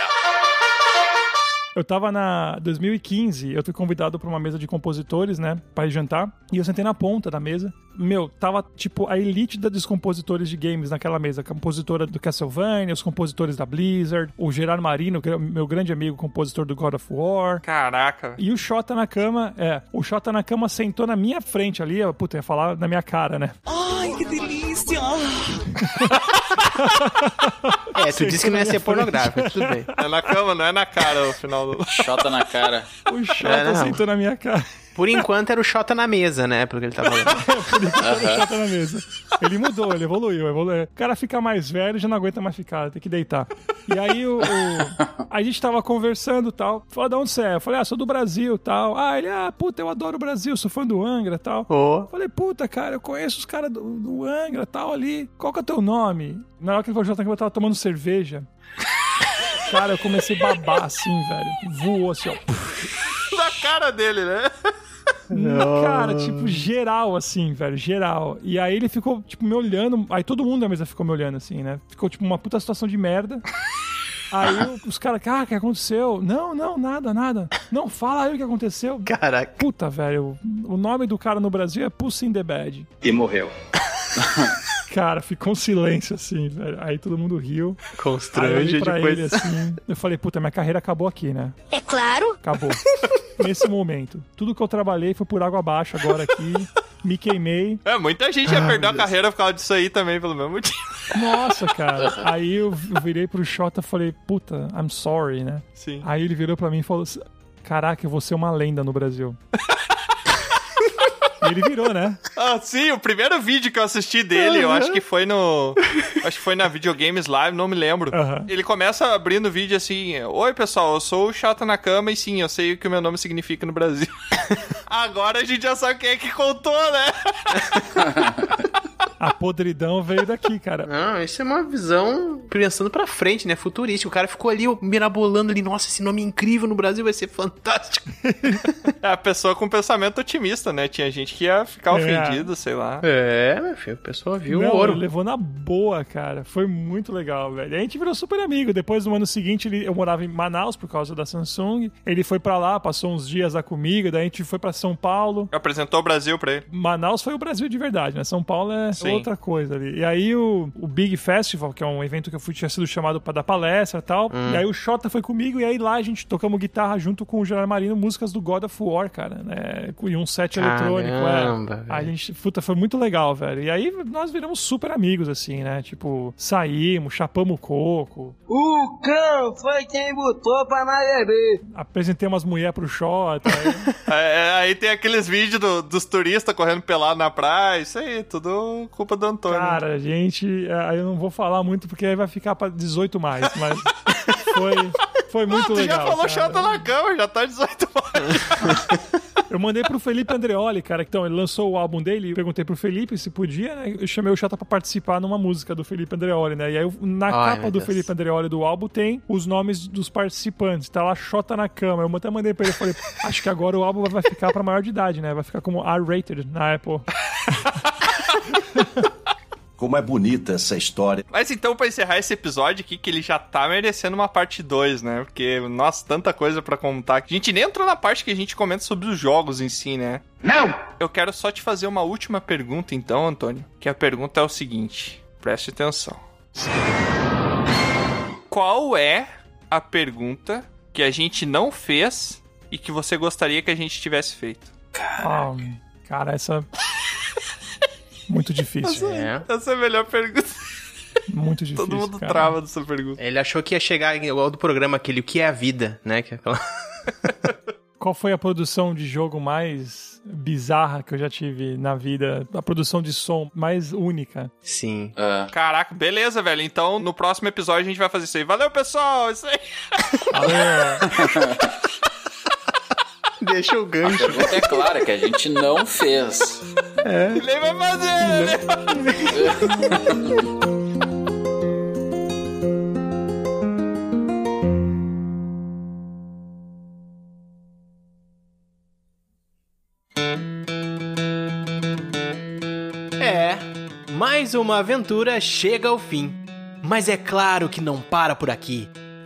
Eu tava na 2015, eu fui convidado pra uma mesa de compositores, né, pra ir jantar, e eu sentei na ponta da mesa. Meu, tava tipo a elite da- dos compositores de games naquela mesa, a compositora do Castlevania, os compositores da Blizzard, o Gerard Marino, que é meu grande amigo, compositor do God of War. Caraca. E o Xota na cama, é, o Xota na cama sentou na minha frente ali, ó, puta, ia falar na minha cara, né? Ai, que delícia! É, tu disse que não ia ser pornográfico, tudo bem. É na cama, não é na cara o final do. Xota na cara. O Xota É, sentou na minha cara. Por enquanto era o Xota na mesa, né? Porque ele tá falando. Por enquanto era o Xota na mesa. Ele mudou, ele evoluiu, evoluiu. O cara fica mais velho, já não aguenta mais ficar, tem que deitar. E aí o, o- a gente tava conversando e tal. Falou, de onde você é? Eu falei, ah, sou do Brasil e tal. Ah, ele, ah, puta, eu adoro o Brasil, sou fã do Angra e tal. Ô. Falei, puta, cara, eu conheço os caras do, do Angra e tal ali. Qual que é o teu nome? Na hora que ele falou Jota, eu tava tomando cerveja. Cara, eu comecei a babar assim, velho. Voou assim, ó. Na cara dele, né? Na cara, tipo, geral, assim, velho, geral. E aí ele ficou, tipo, me olhando. Aí todo mundo na mesa ficou me olhando, assim, né? Ficou, tipo, uma puta situação de merda. Aí os caras, cara, o que aconteceu? Não, não, nada, nada. Não, fala aí o que aconteceu. Caraca. Puta, velho, o nome do cara no Brasil é Puss in the Bad. E morreu. Cara, ficou um silêncio, assim, velho. Aí todo mundo riu. Aí eu Constrange pra depois. ele, assim. Eu falei, puta, minha carreira acabou aqui, né? É claro. Acabou. Nesse momento. Tudo que eu trabalhei foi por água abaixo agora aqui. Me queimei. É, muita gente ia Ah, perder a carreira por causa disso aí também, pelo mesmo motivo. Nossa, cara. Aí eu virei pro Xota e falei, puta, I'm sorry, né? Sim. Aí ele virou pra mim e falou caraca, eu vou ser uma lenda no Brasil. E ele virou, né? Ah, sim, o primeiro vídeo que eu assisti dele, eu acho que foi no. Acho que foi na Videogames Live, não me lembro. Aham. Ele começa abrindo o vídeo assim: Oi, pessoal, eu sou o Chata na Cama e sim, eu sei o que o meu nome significa no Brasil. Agora a gente já sabe quem é que contou, né? A podridão veio daqui, cara. Não, isso é uma visão pensando pra frente, né? Futurística. O cara ficou ali ó, mirabolando ali. Nossa, esse nome é incrível no Brasil vai ser fantástico. É a pessoa com pensamento otimista, né? Tinha gente que ia ficar É. ofendido, sei lá. É, meu filho, a pessoa viu Não, o ouro. levou na boa, cara. Foi muito legal, velho. E a gente virou super amigo. Depois, no ano seguinte, ele, eu morava em Manaus por causa da Samsung. Ele foi pra lá, passou uns dias lá comigo. Daí a gente foi pra São Paulo. Apresentou o Brasil pra ele. Manaus foi o Brasil de verdade, né? São Paulo é Sim. outra coisa ali. E aí o, o Big Festival, que é um evento que eu fui, tinha sido chamado pra dar palestra e tal. Hum. E aí o Xota foi comigo e aí lá a gente tocamos guitarra junto com o Gerard Marino, músicas do God of War, cara, né? E um set eletrônico, Caramba, é. A gente, puta, foi muito legal, velho. E aí nós viramos super amigos, assim, né? Tipo, saímos, chapamos o coco, O cão foi quem botou pra nós beber. apresentei umas mulheres pro Xota. É, é, aí tem aqueles vídeos do- dos turistas correndo pelado na praia. Isso aí, tudo culpa do Antônio. Cara, gente, é, aí eu não vou falar muito porque aí vai ficar pra 18 mais, mas foi, foi muito Ah, tu legal. já falou cara. chata na cama, já tá 18 Eu mandei pro Felipe Andreoli, cara, que então ele lançou o álbum dele, eu perguntei pro Felipe se podia, né? Eu chamei o Chata pra participar numa música do Felipe Andreoli, né? E aí eu- na Ai, capa do Deus. Felipe Andreoli do álbum tem os nomes dos participantes, tá lá Xota na cama. Eu até mandei pra ele, falei, acho que agora o álbum vai ficar pra maior de idade, né? Vai ficar como R-rated na Apple. Como é bonita essa história. Mas então, pra encerrar esse episódio aqui, que ele já tá merecendo uma parte 2, né? Porque, nossa, tanta coisa pra contar. A gente nem entrou na parte que a gente comenta sobre os jogos em si, né? Não! Eu quero só te fazer uma última pergunta, então, Antônio. Que a pergunta é o seguinte: preste atenção. Qual é a pergunta que a gente não fez e que você gostaria que a gente tivesse feito? Ah, cara, essa. Muito difícil. Essa, essa é a melhor pergunta. Muito difícil. Todo mundo cara. trava dessa pergunta. Ele achou que ia chegar igual do programa aquele O que é a vida, né? Que é aquela... Qual foi a produção de jogo mais bizarra que eu já tive na vida? A produção de som mais única? Sim. Ah, Caraca, beleza, velho. Então, no próximo episódio a gente vai fazer isso aí. Valeu, pessoal! Isso aí. Deixa o gancho. a é clara que a gente não fez. Nem vai fazer, né? É, mais uma aventura chega ao fim. Mas é claro que não para por aqui.